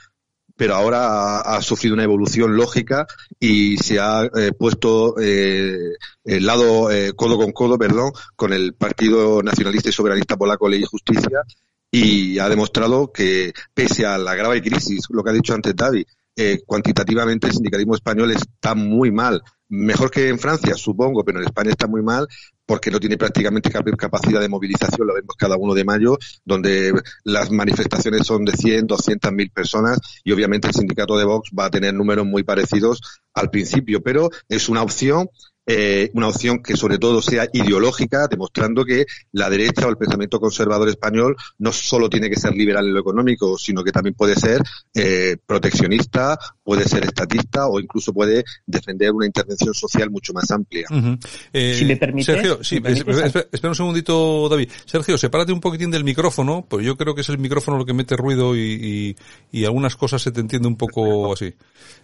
pero ahora ha, sufrido una evolución lógica y se ha eh, puesto eh, el lado eh, codo con codo, perdón, con el Partido Nacionalista y Soberanista Polaco Ley y Justicia y ha demostrado que pese a la grave crisis, lo que ha dicho antes David, eh, cuantitativamente el sindicalismo español está muy mal. Mejor que en Francia, supongo, pero en España está muy mal porque no tiene prácticamente capacidad de movilización, lo vemos cada uno de mayo, donde las manifestaciones son de 100, 200 mil personas y obviamente el sindicato de Vox va a tener números muy parecidos al principio, pero es una opción eh, una opción que sobre todo sea ideológica, demostrando que la derecha o el pensamiento conservador español no solo tiene que ser liberal en lo económico, sino que también puede ser eh, proteccionista, puede ser estatista o incluso puede defender una intervención social mucho más amplia. Uh -huh. eh, si me permite. Sergio, sí, me espera, espera, espera, un segundito, David. Sergio, sepárate un poquitín del micrófono, pues yo creo que es el micrófono lo que mete ruido y, y, y algunas cosas se te entiende un poco así.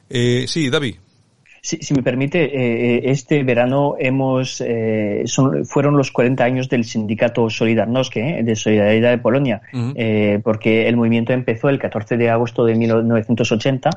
Eh, sí, David. Si, si, me permite, eh, este verano hemos eh, son, fueron los 40 años del sindicato Solidarność, ¿eh? de Solidaridad de Polonia, uh -huh. porque el movimiento empezó el 14 de agosto de 1980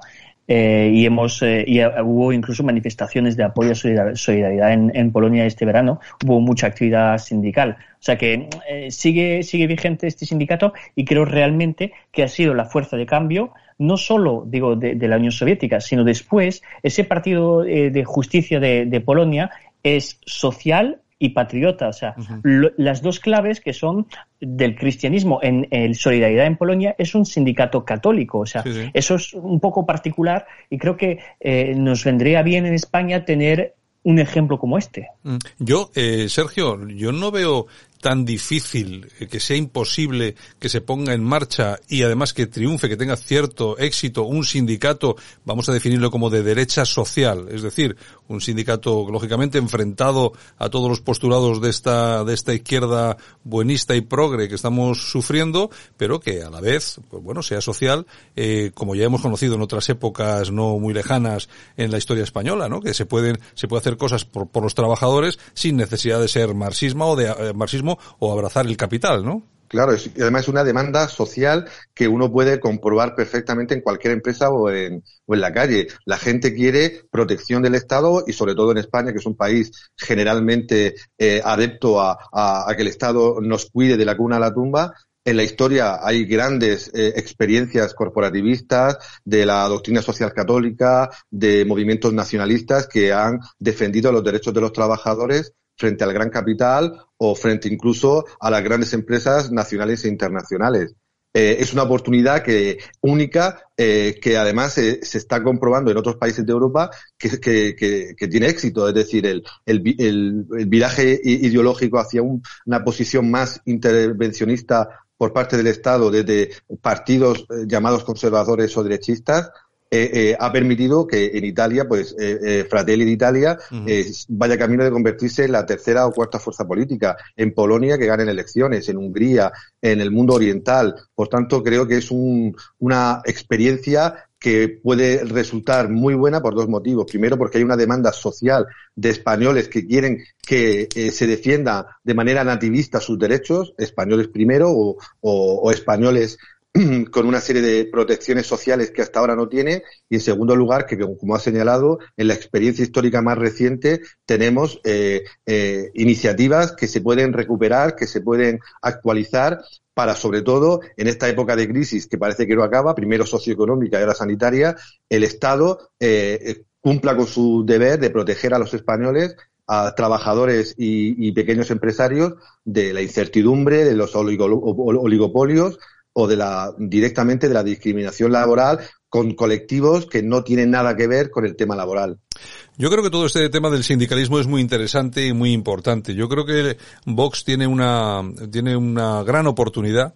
y hemos y hubo incluso manifestaciones de apoyo a solidaridad en, en, Polonia este verano. Hubo mucha actividad sindical. O sea que sigue sigue vigente este sindicato y creo realmente que ha sido la fuerza de cambio no solo, digo, de, de, la Unión Soviética, sino después, ese partido eh, de justicia de, de, Polonia es social y patriota. O sea, uh -huh. lo, las dos claves que son del cristianismo en el Solidaridad en Polonia es un sindicato católico. O sea, sí, sí. eso es un poco particular y creo que eh, nos vendría bien en España tener un ejemplo como este. Mm. Yo, eh, Sergio, yo no veo tan difícil, eh, que sea imposible que se ponga en marcha y además que triunfe, que tenga cierto éxito un sindicato, vamos a definirlo como de derecha social, es decir, un sindicato lógicamente enfrentado a todos los postulados de esta de esta izquierda buenista y progre que estamos sufriendo, pero que a la vez, pues bueno, sea social, eh, como ya hemos conocido en otras épocas no muy lejanas en la historia española, ¿no? Que se pueden se puede hacer cosas por, por los trabajadores sin necesidad de ser marxismo o de eh, marxismo o abrazar el capital, ¿no? Claro, además es una demanda social que uno puede comprobar perfectamente en cualquier empresa o en, la calle. La gente quiere protección del Estado y sobre todo en España, que es un país generalmente eh, adepto a, a, que el Estado nos cuide de la cuna a la tumba, en la historia hay grandes eh, experiencias corporativistas de la doctrina social católica, de movimientos nacionalistas que han defendido los derechos de los trabajadores frente al gran capital o frente incluso a las grandes empresas nacionales e internacionales. Eh, es una oportunidad que única eh, que además se está comprobando en otros países de Europa que, que, tiene éxito. Es decir, el, el, el, viraje ideológico hacia una posición más intervencionista por parte del Estado desde partidos eh, llamados conservadores o derechistas eh, eh, ha permitido que en Italia, pues eh, eh Fratelli d'Italia vaya camino de convertirse en la tercera o cuarta fuerza política. En Polonia que ganen elecciones, en Hungría, en el mundo oriental. Por tanto, creo que es un, una experiencia que puede resultar muy buena por dos motivos. Primero, porque hay una demanda social de españoles que quieren que se defienda de manera nativista sus derechos, españoles primero o, o, o españoles *clears throat* con una serie de protecciones sociales que hasta ahora no tiene. Y en segundo lugar que como ha señalado en la experiencia histórica más reciente tenemos eh, eh, iniciativas que se pueden recuperar que se pueden actualizar para sobre todo en esta época de crisis que parece que no acaba primero socioeconómica y ahora sanitaria el Estado eh, cumpla con su deber de proteger a los españoles a trabajadores y, y pequeños empresarios de la incertidumbre, de los oligopolios, o de la directamente de la discriminación laboral con colectivos que no tienen nada que ver con el tema laboral. Yo creo que todo este tema del sindicalismo es muy interesante y muy importante. Yo creo que Vox tiene una tiene una gran oportunidad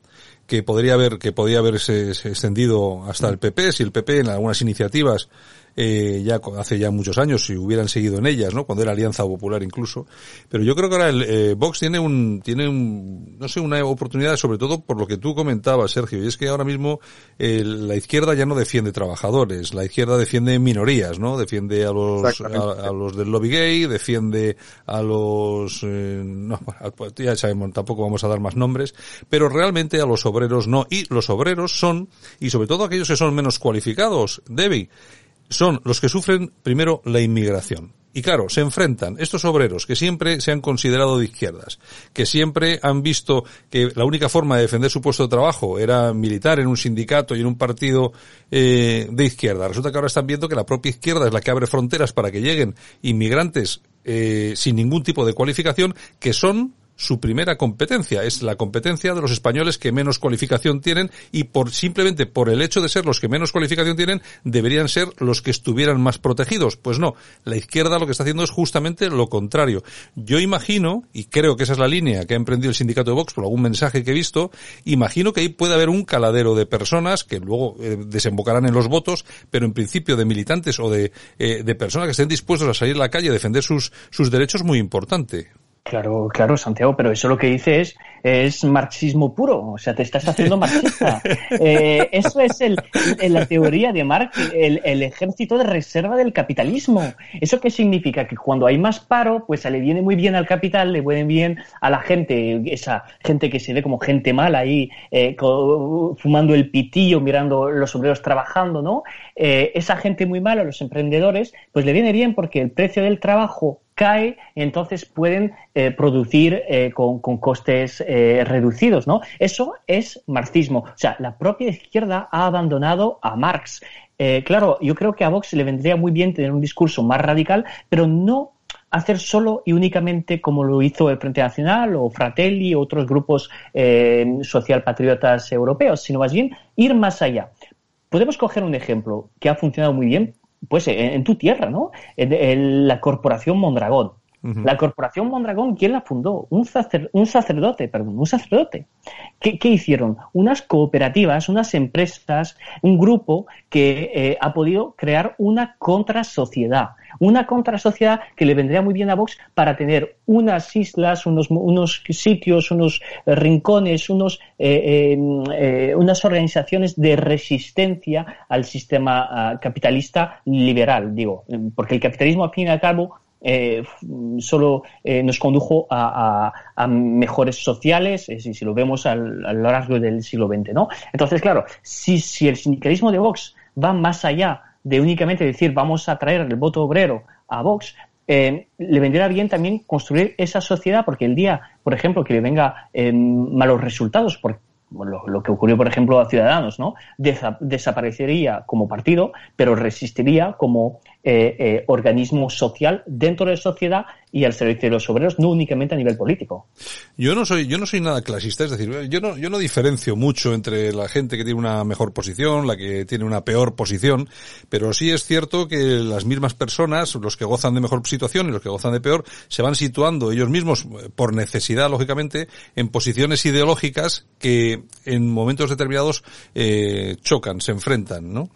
que podría haber que podría haberse extendido hasta el PP si el PP en algunas iniciativas eh, ya hace ya muchos años si hubieran seguido en ellas, ¿no? Cuando era Alianza Popular incluso. Pero yo creo que ahora el eh, Vox tiene un, tiene un, no sé, una oportunidad sobre todo por lo que tú comentabas, Sergio, y es que ahora mismo eh, la izquierda ya no defiende trabajadores, la izquierda defiende minorías, ¿no? Defiende a los, a, los del lobby gay, defiende a los, eh, no, pues ya sabemos, tampoco vamos a dar más nombres, pero realmente a los obreros no. Y los obreros son, y sobre todo aquellos que son menos cualificados, Debbie, son los que sufren primero la inmigración. Y claro, se enfrentan estos obreros que siempre se han considerado de izquierdas, que siempre han visto que la única forma de defender su puesto de trabajo era militar en un sindicato y en un partido eh, de izquierda. Resulta que ahora están viendo que la propia izquierda es la que abre fronteras para que lleguen inmigrantes eh, sin ningún tipo de cualificación, que son su primera competencia, es la competencia de los españoles que menos cualificación tienen y por simplemente por el hecho de ser los que menos cualificación tienen deberían ser los que estuvieran más protegidos. Pues no, la izquierda lo que está haciendo es justamente lo contrario. Yo imagino, y creo que esa es la línea que ha emprendido el sindicato de Vox por algún mensaje que he visto, imagino que ahí puede haber un caladero de personas que luego eh, desembocarán en los votos, pero en principio de militantes o de, eh, de personas que estén dispuestos a salir a la calle a defender sus, sus derechos muy importante. Claro, claro, Santiago, pero eso lo que dice es, es marxismo puro, o sea, te estás haciendo marxista. *laughs* Eh, eso es el, la teoría de Marx, el, el, ejército de reserva del capitalismo. ¿Eso qué significa? Que cuando hay más paro, pues le viene muy bien al capital, le viene bien a la gente, esa gente que se ve como gente mala ahí, eh, fumando el pitillo, mirando los obreros trabajando, ¿no? Eh, esa gente muy mala, los emprendedores, pues le viene bien porque el precio del trabajo cae entonces pueden eh, producir eh, con, costes eh, reducidos, ¿no? Eso es marxismo. O sea, la propia izquierda ha abandonado a Marx. claro, yo creo que a Vox le vendría muy bien tener un discurso más radical, pero no hacer solo y únicamente como lo hizo el Frente Nacional o Fratelli o otros grupos socialpatriotas europeos, sino más bien ir más allá. Podemos coger un ejemplo que ha funcionado muy bien pues en, tu tierra, ¿no? En, la corporación Mondragón. La corporación Mondragón, ¿quién la fundó? Un, un sacerdote, perdón, un sacerdote. ¿Qué, hicieron? Unas cooperativas, unas empresas, un grupo que eh, ha podido crear una contrasociedad. Una contrasociedad que le vendría muy bien a Vox para tener unas islas, unos, sitios, unos rincones, unos, eh, eh, unas organizaciones de resistencia al sistema ah, capitalista liberal, digo, porque el capitalismo al fin y al cabo eh, solo eh, nos condujo a, mejores sociales, eh, si, lo vemos a lo largo del siglo XX, ¿no? Entonces, claro, si, si el sindicalismo de Vox va más allá de únicamente decir vamos a traer el voto obrero a Vox, le vendría bien también construir esa sociedad, porque el día, por ejemplo, que le venga malos resultados, por lo, que ocurrió, por ejemplo, a Ciudadanos, ¿no? desaparecería como partido, pero resistiría como eh, eh, organismo social dentro de la sociedad y al servicio de los obreros, no únicamente a nivel político. Yo no soy, yo no soy nada clasista, es decir, yo no, yo no diferencio mucho entre la gente que tiene una mejor posición, la que tiene una peor posición, pero sí es cierto que las mismas personas, los que gozan de mejor situación y los que gozan de peor, se van situando ellos mismos, eh, por necesidad, lógicamente, en posiciones ideológicas que en momentos determinados eh, chocan, se enfrentan, ¿no?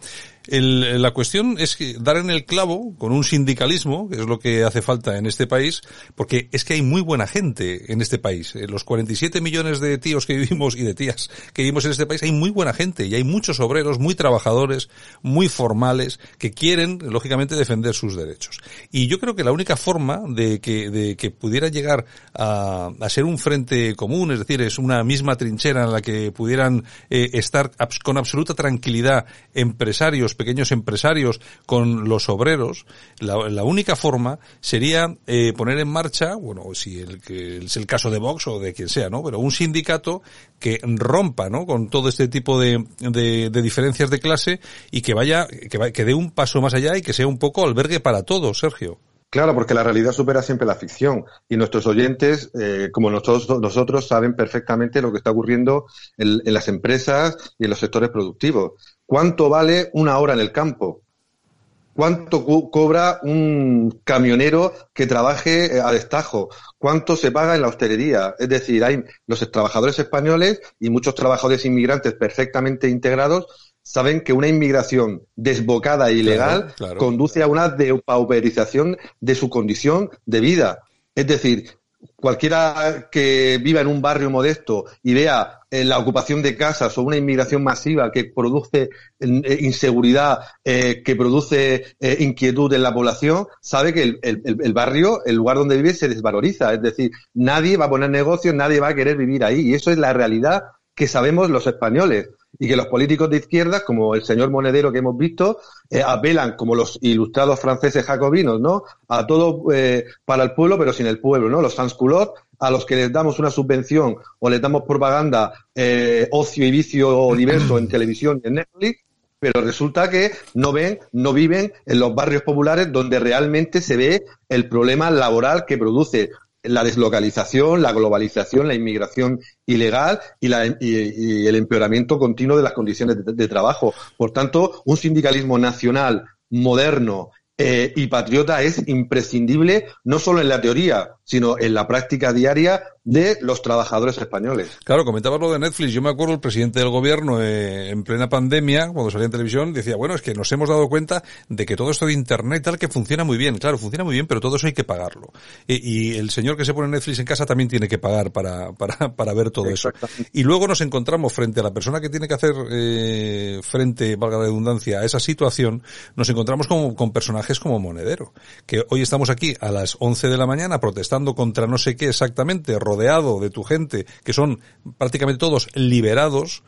El, la cuestión es que dar en el clavo con un sindicalismo, que es lo que hace falta en este país, porque es que hay muy buena gente en este país. En los 47 millones de tíos que vivimos y de tías que vivimos en este país hay muy buena gente y hay muchos obreros muy trabajadores, muy formales, que quieren, lógicamente, defender sus derechos. Y yo creo que la única forma de que, de que pudiera llegar a, a ser un frente común, es decir, es una misma trinchera en la que pudieran eh, estar con absoluta tranquilidad empresarios, pequeños empresarios con los obreros, la, única forma sería eh, poner en marcha, bueno, si el, que es el caso de Vox o de quien sea, ¿no? Pero un sindicato que rompa, ¿no? Con todo este tipo de, de, diferencias de clase y que vaya, que, que dé un paso más allá y que sea un poco albergue para todos, Sergio. Claro, porque la realidad supera siempre la ficción y nuestros oyentes, eh, como nosotros, nosotros, saben perfectamente lo que está ocurriendo en, las empresas y en los sectores productivos. ¿Cuánto vale una hora en el campo? ¿Cuánto cobra un camionero que trabaje eh, a destajo? ¿Cuánto se paga en la hostelería? Es decir, hay los trabajadores españoles y muchos trabajadores inmigrantes perfectamente integrados saben que una inmigración desbocada e ilegal conduce a una depauperización de su condición de vida. Es decir, cualquiera que viva en un barrio modesto y vea eh, la ocupación de casas o una inmigración masiva que produce eh, inseguridad, eh, que produce inquietud en la población, sabe que el, el, barrio, el lugar donde vive, se desvaloriza. Es decir, nadie va a poner negocios, nadie va a querer vivir ahí. Y eso es la realidad que sabemos los españoles y que los políticos de izquierda, como el señor Monedero que hemos visto, eh, apelan, como los ilustrados franceses jacobinos, ¿no? A todo eh, para el pueblo, pero sin el pueblo, ¿no? Los sans-culottes, a los que les damos una subvención o les damos propaganda, eh, ocio y vicio diverso en *clears throat* televisión y en Netflix, pero resulta que no ven, no viven en los barrios populares donde realmente se ve el problema laboral que produce la deslocalización, la globalización, la inmigración ilegal y, el empeoramiento continuo de las condiciones de, trabajo. Por tanto, un sindicalismo nacional moderno eh, y patriota es imprescindible no solo en la teoría, sino en la práctica diaria de los trabajadores españoles. Claro, comentabas lo de Netflix. Yo me acuerdo el presidente del gobierno eh, en plena pandemia, cuando salía en televisión, decía, bueno, es que nos hemos dado cuenta de que todo esto de Internet tal que funciona muy bien. Claro, funciona muy bien, pero todo eso hay que pagarlo. Y, el señor que se pone Netflix en casa también tiene que pagar para, para, para ver todo eso. Y luego nos encontramos frente a la persona que tiene que hacer eh, frente, valga la redundancia, a esa situación, nos encontramos con, con personajes como Monedero, que hoy estamos aquí a las 11 de la mañana protestando contra no sé qué exactamente, rodeado de tu gente, que son prácticamente todos liberados,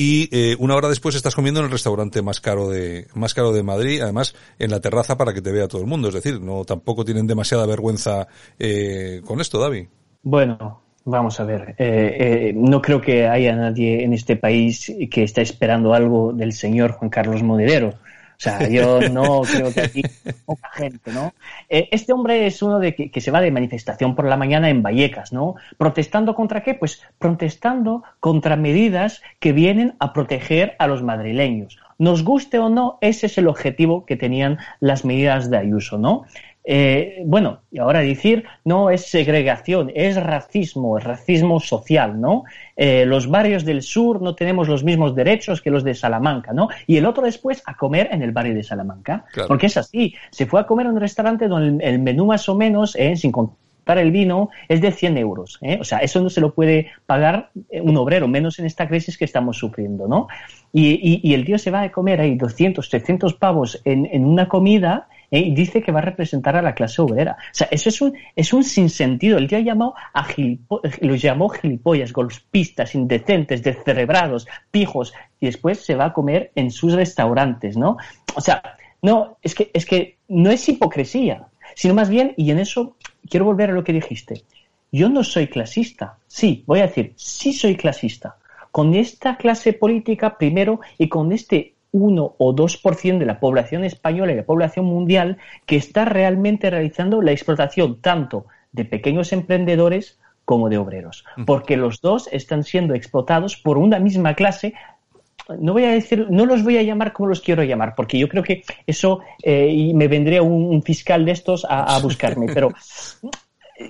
y eh, una hora después estás comiendo en el restaurante más caro de más caro de Madrid, además en la terraza para que te vea todo el mundo. Es decir, no tampoco tienen demasiada vergüenza eh, con esto, David. Bueno, vamos a ver. Eh, no creo que haya nadie en este país que esté esperando algo del señor Juan Carlos Monedero. O sea, yo no creo que aquí poca gente, ¿no? Eh, este hombre es uno de que, se va de manifestación por la mañana en Vallecas, ¿no? ¿Protestando contra qué? Pues protestando contra medidas que vienen a proteger a los madrileños nos guste o no, ese es el objetivo que tenían las medidas de Ayuso, ¿no? Eh, bueno, y ahora decir, no es segregación, es racismo, es racismo social, ¿no? Eh, los barrios del sur no tenemos los mismos derechos que los de Salamanca, ¿no? Y el otro después a comer en el barrio de Salamanca, porque es así, se fue a comer en un restaurante donde el, menú más o menos, eh, sin contar el vino, es de 100 euros, O sea, eso no se lo puede pagar un obrero, menos en esta crisis que estamos sufriendo, ¿no? Y, el tío se va a comer ahí 200, 300 pavos en, en una comida ¿eh? dice que va a representar a la clase obrera. O sea, eso es un, es un sinsentido. El tío ha llamado a los llamó gilipollas, golpistas, indecentes, descerebrados, pijos, y después se va a comer en sus restaurantes, ¿no? O sea, no, es que, es que no es hipocresía, sino más bien, y en eso quiero volver a lo que dijiste, yo no soy clasista. Sí, voy a decir, sí soy clasista. Con esta clase política primero y con este 1 o 2% de la población española y la población mundial que está realmente realizando la explotación tanto de pequeños emprendedores como de obreros, porque los dos están siendo explotados por una misma clase. No voy a decir, no los voy a llamar como los quiero llamar, porque yo creo que eso eh, y me vendría un, fiscal de estos a, buscarme, *laughs* pero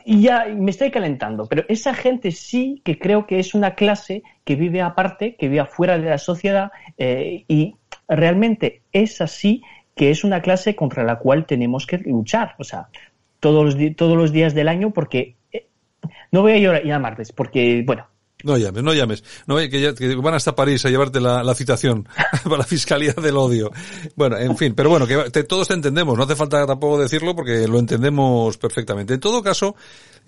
ya me estoy calentando, pero esa gente sí que creo que es una clase que vive aparte, que vive afuera de la sociedad eh, y realmente es así que es una clase contra la cual tenemos que luchar, o sea, todos los, todos los días del año porque eh, no voy a llamarles porque, bueno, no llames, no llames. No que, que van hasta París a llevarte la, la citación *laughs* para la Fiscalía del Odio. Bueno, en fin, pero bueno, que todos te entendemos. No hace falta tampoco decirlo porque lo entendemos perfectamente. En todo caso,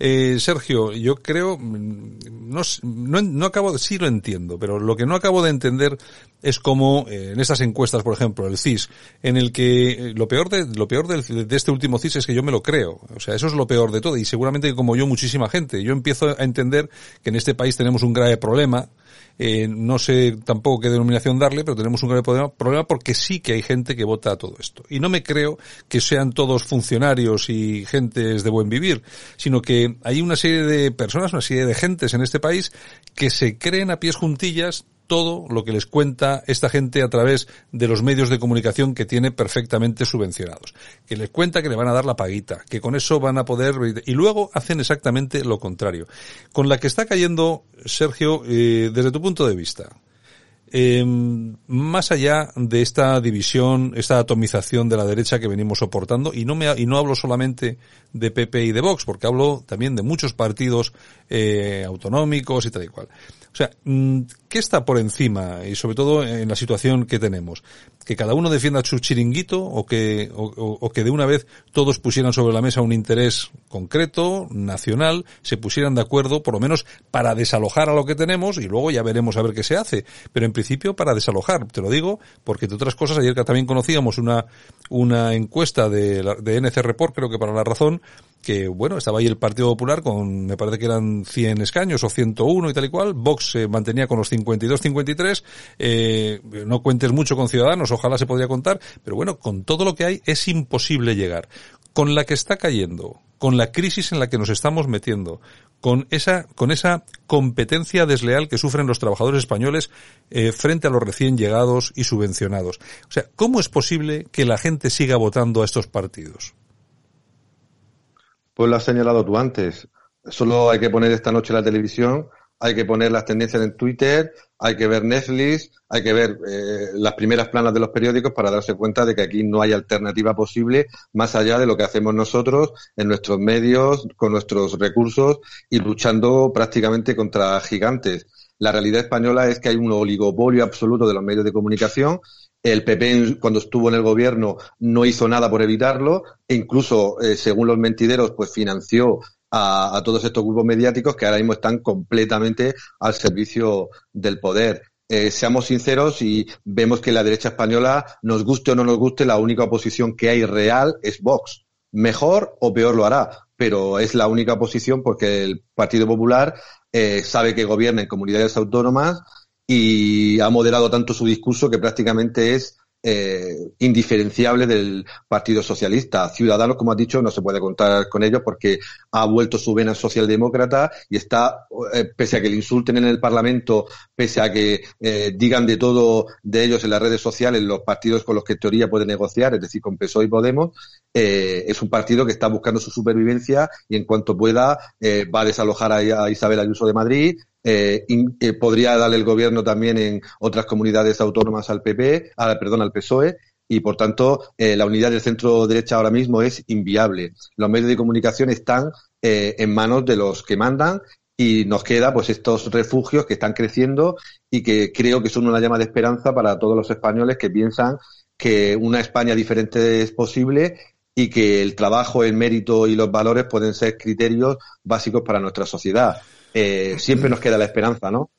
eh, Sergio, yo creo, mm, no, no, no acabo de, sí lo entiendo, pero lo que no acabo de entender es como eh, en estas encuestas, por ejemplo, el CIS, en el que eh, lo peor de lo peor de, este último CIS es que yo me lo creo. O sea, eso es lo peor de todo y seguramente como yo muchísima gente. Yo empiezo a entender que en este país tenemos un grave problema eh, no sé tampoco qué denominación darle, pero tenemos un grave problema porque sí que hay gente que vota a todo esto. Y no me creo que sean todos funcionarios y gentes de buen vivir, sino que hay una serie de personas, una serie de gentes en este país que se creen a pies juntillas todo lo que les cuenta esta gente a través de los medios de comunicación que tiene perfectamente subvencionados. Que les cuenta que le van a dar la paguita, que con eso van a poder... Y luego hacen exactamente lo contrario. Con la que está cayendo, Sergio, eh, desde tu punto de vista, eh, más allá de esta división, esta atomización de la derecha que venimos soportando, y no me y no hablo solamente de PP y de Vox, porque hablo también de muchos partidos eh, autonómicos y tal y cual. O sea, mm, ¿qué está por encima y sobre todo en la situación que tenemos? ¿Que cada uno defienda su chiringuito o que, o, que de una vez todos pusieran sobre la mesa un interés concreto, nacional, se pusieran de acuerdo por lo menos para desalojar a lo que tenemos y luego ya veremos a ver qué se hace? Pero en principio para desalojar, te lo digo, porque de otras cosas, ayer también conocíamos una, una encuesta de, de NC Report, creo que para la razón, que bueno, estaba ahí el Partido Popular con, me parece que eran 100 escaños o 101 y tal y cual, Vox se mantenía con los 52-53, eh, no cuentes mucho con Ciudadanos, ojalá se podría contar, pero bueno, con todo lo que hay es imposible llegar. Con la que está cayendo, con la crisis en la que nos estamos metiendo, con esa, con esa competencia desleal que sufren los trabajadores españoles eh, frente a los recién llegados y subvencionados. O sea, ¿cómo es posible que la gente siga votando a estos partidos? Pues lo has señalado tú antes. Solo hay que poner esta noche la televisión, hay que poner las tendencias en Twitter, hay que ver Netflix, hay que ver eh, las primeras planas de los periódicos para darse cuenta de que aquí no hay alternativa posible más allá de lo que hacemos nosotros en nuestros medios, con nuestros recursos y luchando prácticamente contra gigantes. La realidad española es que hay un oligopolio absoluto de los medios de comunicación el PP, cuando estuvo en el gobierno, no hizo nada por evitarlo e incluso, eh, según los mentideros, pues financió a, todos estos grupos mediáticos que ahora mismo están completamente al servicio del poder. Eh, seamos sinceros y vemos que la derecha española, nos guste o no nos guste, la única oposición que hay real es Vox. Mejor o peor lo hará, pero es la única oposición porque el Partido Popular eh, sabe que gobierna en comunidades autónomas y ha moderado tanto su discurso que prácticamente es eh, indiferenciable del Partido Socialista. Ciudadanos, como has dicho, no se puede contar con ellos porque ha vuelto su vena socialdemócrata y está, eh, pese a que le insulten en el Parlamento, pese a que eh, digan de todo de ellos en las redes sociales, los partidos con los que en teoría puede negociar, es decir, con PSOE y Podemos, es un partido que está buscando su supervivencia y en cuanto pueda va a desalojar a, Isabel Ayuso de Madrid, eh, eh, podría darle el gobierno también en otras comunidades autónomas al PP, al, perdón, al PSOE, y por tanto eh, la unidad del centro derecha ahora mismo es inviable. Los medios de comunicación están eh, en manos de los que mandan y nos queda pues estos refugios que están creciendo y que creo que son una llama de esperanza para todos los españoles que piensan que una España diferente es posible y que el trabajo, el mérito y los valores pueden ser criterios básicos para nuestra sociedad eh, siempre nos queda la esperanza, ¿no,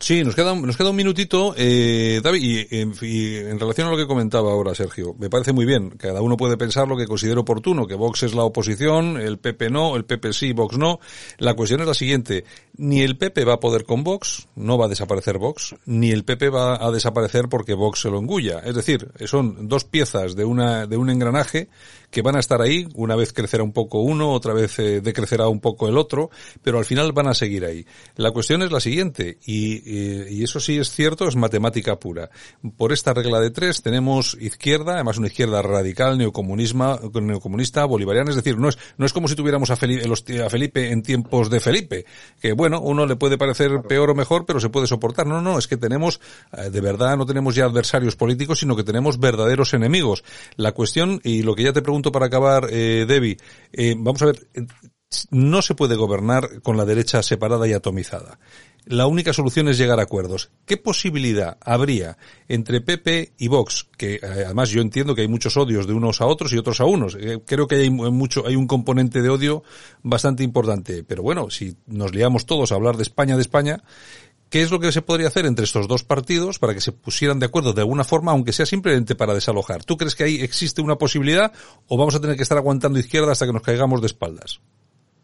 sí, nos queda, nos queda un minutito, eh, David, y, en relación a lo que comentaba ahora Sergio, me parece muy bien, cada uno puede pensar lo que considera oportuno, que Vox es la oposición, el PP no, el PP sí, Vox no. La cuestión es la siguiente, ni el PP va a poder con Vox, no va a desaparecer Vox, ni el PP va a desaparecer porque Vox se lo engulla. Es decir, son dos piezas de una, de un engranaje que van a estar ahí, una vez crecerá un poco uno, otra vez eh, decrecerá un poco el otro, pero al final van a seguir ahí. La cuestión es la siguiente, y, y, eso sí es cierto, es matemática pura. Por esta regla de tres tenemos izquierda, además una izquierda radical, neocomunista, bolivariana, es decir, no es, no es como si tuviéramos a Felipe, a Felipe en tiempos de Felipe, que bueno, uno le puede parecer peor o mejor, pero se puede soportar. No, no, es que tenemos, eh, de verdad, no tenemos ya adversarios políticos, sino que tenemos verdaderos enemigos. La cuestión, y lo que ya te pregunto para acabar, eh, Debbie. Eh, vamos a ver, no se puede gobernar con la derecha separada y atomizada. La única solución es llegar a acuerdos. ¿Qué posibilidad habría entre PP y Vox? Que eh, además yo entiendo que hay muchos odios de unos a otros y otros a unos. Eh, creo que hay mucho, hay un componente de odio bastante importante. Pero bueno, si nos liamos todos a hablar de España, de España, ¿Qué es lo que se podría hacer entre estos dos partidos para que se pusieran de acuerdo de alguna forma, aunque sea simplemente para desalojar? ¿Tú crees que ahí existe una posibilidad o vamos a tener que estar aguantando izquierda hasta que nos caigamos de espaldas?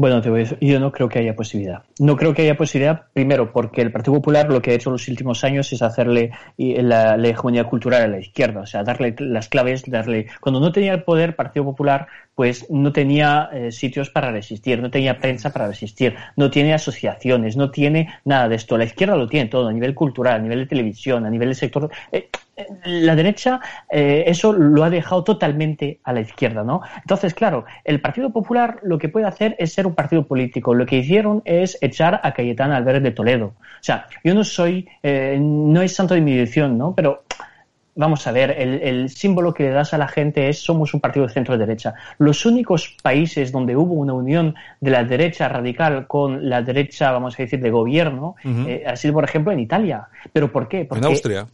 Bueno, te voy a decir, yo no creo que haya posibilidad. No creo que haya posibilidad, primero, porque el Partido Popular lo que ha hecho en los últimos años es hacerle la, hegemonía cultural a la izquierda, o sea, darle las claves, darle... Cuando no tenía el poder, Partido Popular, pues no tenía eh, sitios para resistir, no tenía prensa para resistir, no tiene asociaciones, no tiene nada de esto. La izquierda lo tiene todo, a nivel cultural, a nivel de televisión, a nivel del sector... Eh, la derecha eh, eso lo ha dejado totalmente a la izquierda, ¿no? Entonces, claro, el Partido Popular lo que puede hacer es ser un partido político. Lo que hicieron es echar a Cayetana Álvarez de Toledo. O sea, yo no soy, eh, no es santo de mi dirección, ¿no? Pero vamos a ver, el, el, símbolo que le das a la gente es somos un partido de centro-derecha. Los únicos países donde hubo una unión de la derecha radical con la derecha, vamos a decir, de gobierno, eh, ha sido, por ejemplo, en Italia. ¿Pero por qué? Porque en Austria.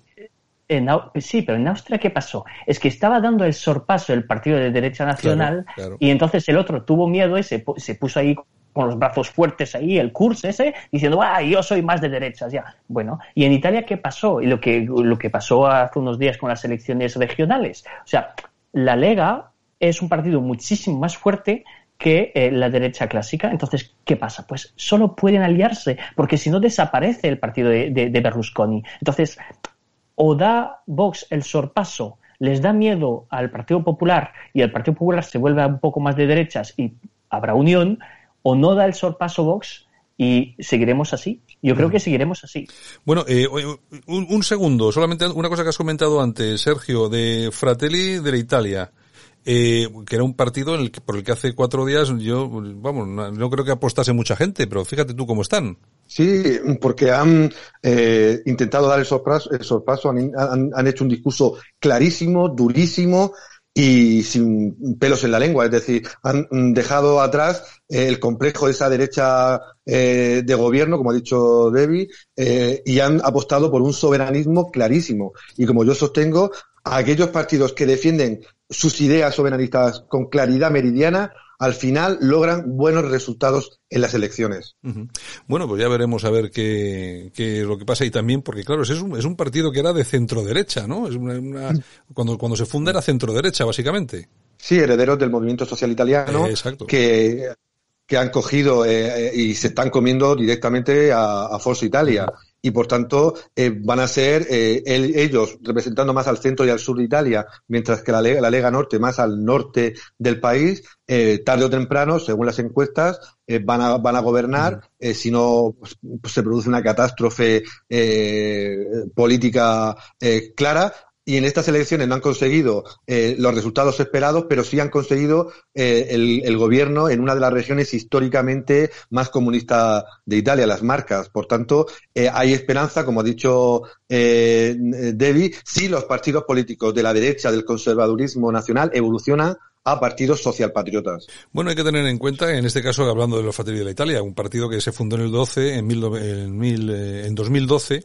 En, sí, pero en Austria, ¿qué pasó? Es que estaba dando el sorpaso el partido de derecha nacional y entonces el otro tuvo miedo y se, puso ahí con los brazos fuertes ahí, el curso ese, diciendo, ah, yo soy más de derechas, ya. Bueno, ¿y en Italia qué pasó? Y lo que, lo que pasó hace unos días con las elecciones regionales. O sea, la Lega es un partido muchísimo más fuerte que eh, la derecha clásica. Entonces, ¿qué pasa? Pues solo pueden aliarse, porque si no desaparece el partido de, de Berlusconi. Entonces, o da Vox el sorpaso, les da miedo al Partido Popular y el Partido Popular se vuelve un poco más de derechas y habrá unión, o no da el sorpaso Vox y seguiremos así. Yo creo que seguiremos así. Bueno, eh, un, segundo, solamente una cosa que has comentado antes, Sergio, de Fratelli de la Italia. Eh, que era un partido en el que, por el que hace cuatro días yo, vamos, no creo que apostase mucha gente, pero fíjate tú cómo están. Sí, porque han eh, intentado dar el sorpaso, el sorpaso han, han, hecho un discurso clarísimo, durísimo y sin pelos en la lengua. Es decir, han dejado atrás el complejo de esa derecha eh, de gobierno, como ha dicho Debbie, eh, y han apostado por un soberanismo clarísimo. Y como yo sostengo, aquellos partidos que defienden sus ideas soberanistas con claridad meridiana al final logran buenos resultados en las elecciones. Bueno, pues ya veremos a ver qué, qué es lo que pasa ahí también, porque claro, es un, es un partido que era de centro derecha, ¿no? Es una, cuando, cuando se funda era centro derecha, básicamente. Sí, herederos del movimiento social italiano, que, que han cogido eh, y se están comiendo directamente a, a Forza Italia. Y por tanto eh, van a ser eh, ellos representando más al centro y al sur de Italia, mientras que la, la Lega Norte más al norte del país, eh, tarde o temprano, según las encuestas, eh, van, a, van a gobernar, eh, si no pues se produce una catástrofe política clara, y en estas elecciones no han conseguido eh, los resultados esperados, pero sí han conseguido eh, el, gobierno en una de las regiones históricamente más comunistas de Italia, las Marcas. Por tanto, eh, hay esperanza, como ha dicho eh, Debbie, si los partidos políticos de la derecha, del conservadurismo nacional, evolucionan a partidos socialpatriotas. Bueno, hay que tener en cuenta, en este caso, hablando de los Fratelli de la Italia, un partido que se fundó en el 12, en, mil, en, mil, eh, en 2012,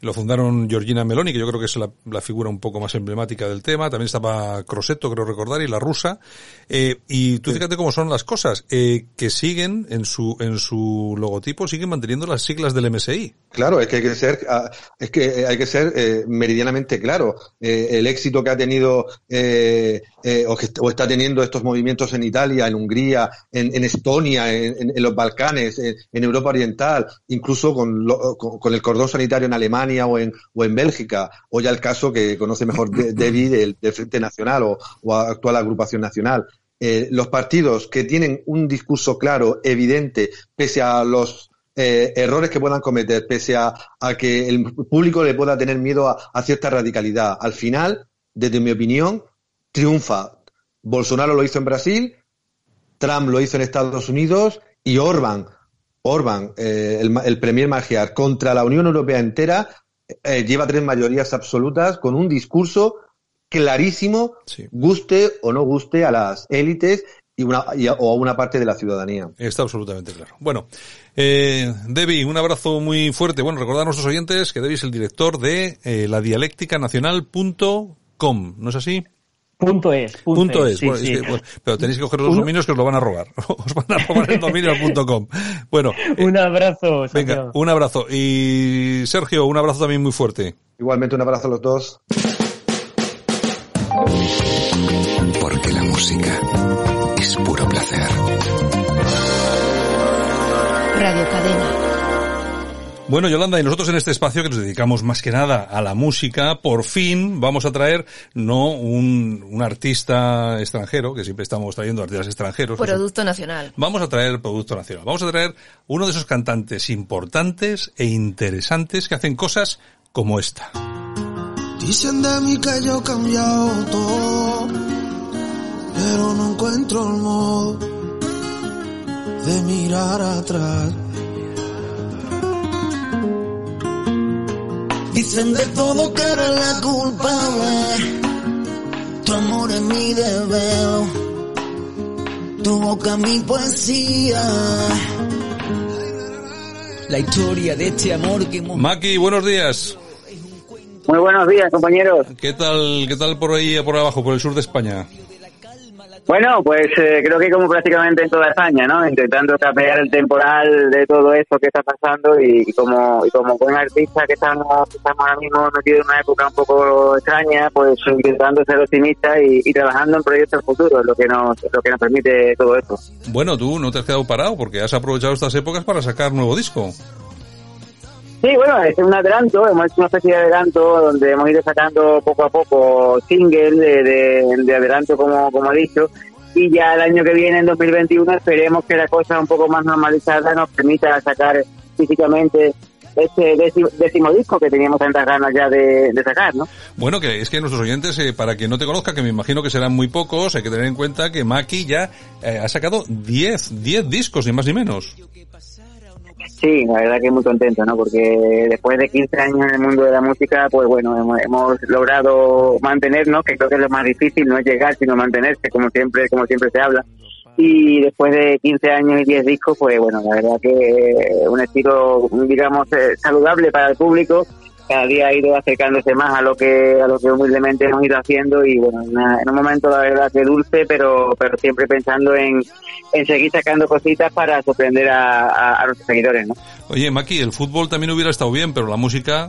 lo fundaron Georgina Meloni, que yo creo que es la, la, figura un poco más emblemática del tema. También estaba Crosetto, creo recordar, y la rusa. Eh, y tú fíjate cómo son las cosas, eh, que siguen en su, en su logotipo, siguen manteniendo las siglas del MSI. Claro, es que hay que ser, ah, es que hay que ser eh, meridianamente claro. Eh, el éxito que ha tenido eh, o, que, o, está teniendo estos movimientos en Italia, en Hungría, en, en Estonia, en, en, los Balcanes, en, Europa Oriental, incluso con, lo, con, con el cordón sanitario en Alemania o en, o en Bélgica, o ya el caso que conoce mejor David *laughs* del, del Frente Nacional o, o actual agrupación nacional. Eh, los partidos que tienen un discurso claro, evidente, pese a los eh, errores que puedan cometer, pese a, a, que el público le pueda tener miedo a, a cierta radicalidad, al final, desde mi opinión, triunfa. Bolsonaro lo hizo en Brasil, Trump lo hizo en Estados Unidos y Orban, Orban, eh, el, el, premier Magyar, contra la Unión Europea entera, eh, lleva tres mayorías absolutas con un discurso clarísimo, sí. guste o no guste a las élites y una, y a, o a una parte de la ciudadanía. Está absolutamente claro. Bueno, eh, Debbie, un abrazo muy fuerte. Bueno, recordar a nuestros oyentes que Debbie es el director de eh, la dialéctica nacional.com, ¿no es así? Punto es. Punto, punto es. es. Sí, bueno, sí. Es que, bueno, pero tenéis que coger los dominios que os lo van a robar. *laughs* Os van a robar el dominio punto com. Bueno. *laughs* un abrazo. Venga, señor. un abrazo. Y Sergio, un abrazo también muy fuerte. Igualmente un abrazo a los dos. Porque la música Radio Cadena. Bueno, Yolanda, y nosotros en este espacio que nos dedicamos más que nada a la música, por fin vamos a traer no un, un artista extranjero, que siempre estamos trayendo artistas extranjeros. Producto nacional. Vamos a traer producto nacional. Vamos a traer uno de esos cantantes importantes e interesantes que hacen cosas como esta. Dicen de mí que yo he cambiado todo, pero no encuentro el modo de mirar atrás. Dicen de todo que eres la culpable. Tu amor es mi deber. Tu boca mi poesía. La historia de este amor que hemos... Maki, buenos días. Muy buenos días, compañeros. ¿Qué tal, qué tal por ahí, por abajo, por el sur de España? Bueno, pues eh, creo que como prácticamente en toda España, ¿no? Intentando capear el temporal de todo esto que está pasando y, como y como buen artista que estamos, estamos ahora mismo metidos en una época un poco extraña, pues intentando ser optimista y, y trabajando en proyectos futuros, lo que nos lo que nos permite todo esto. Bueno, tú no te has quedado parado porque has aprovechado estas épocas para sacar nuevo disco. Sí, bueno, es un adelanto, hemos hecho una especie de adelanto donde hemos ido sacando poco a poco single de, de, de adelanto, como, como he dicho, y ya el año que viene, en 2021, esperemos que la cosa un poco más normalizada nos permita sacar físicamente este décimo, disco que teníamos tantas ganas ya de, sacar, ¿no? Bueno, que es que nuestros oyentes, eh, para que no te conozca, que me imagino que serán muy pocos, hay que tener en cuenta que Maki ya eh, ha sacado 10, 10 discos, ni más ni menos. Sí, la verdad que muy contento, ¿no? Porque después de 15 años en el mundo de la música, pues bueno, hemos, hemos, logrado mantenernos, que creo que es lo más difícil, no es llegar, sino mantenerse, como siempre, como siempre se habla. Y después de 15 años y 10 discos, pues bueno, la verdad que un estilo, digamos, saludable para el público, cada día ha ido acercándose más a lo que a lo que humildemente hemos ido haciendo y bueno en un momento la verdad que dulce pero pero siempre pensando en, en seguir sacando cositas para sorprender a, a, a nuestros seguidores ¿no? Oye Maki el fútbol también hubiera estado bien pero la música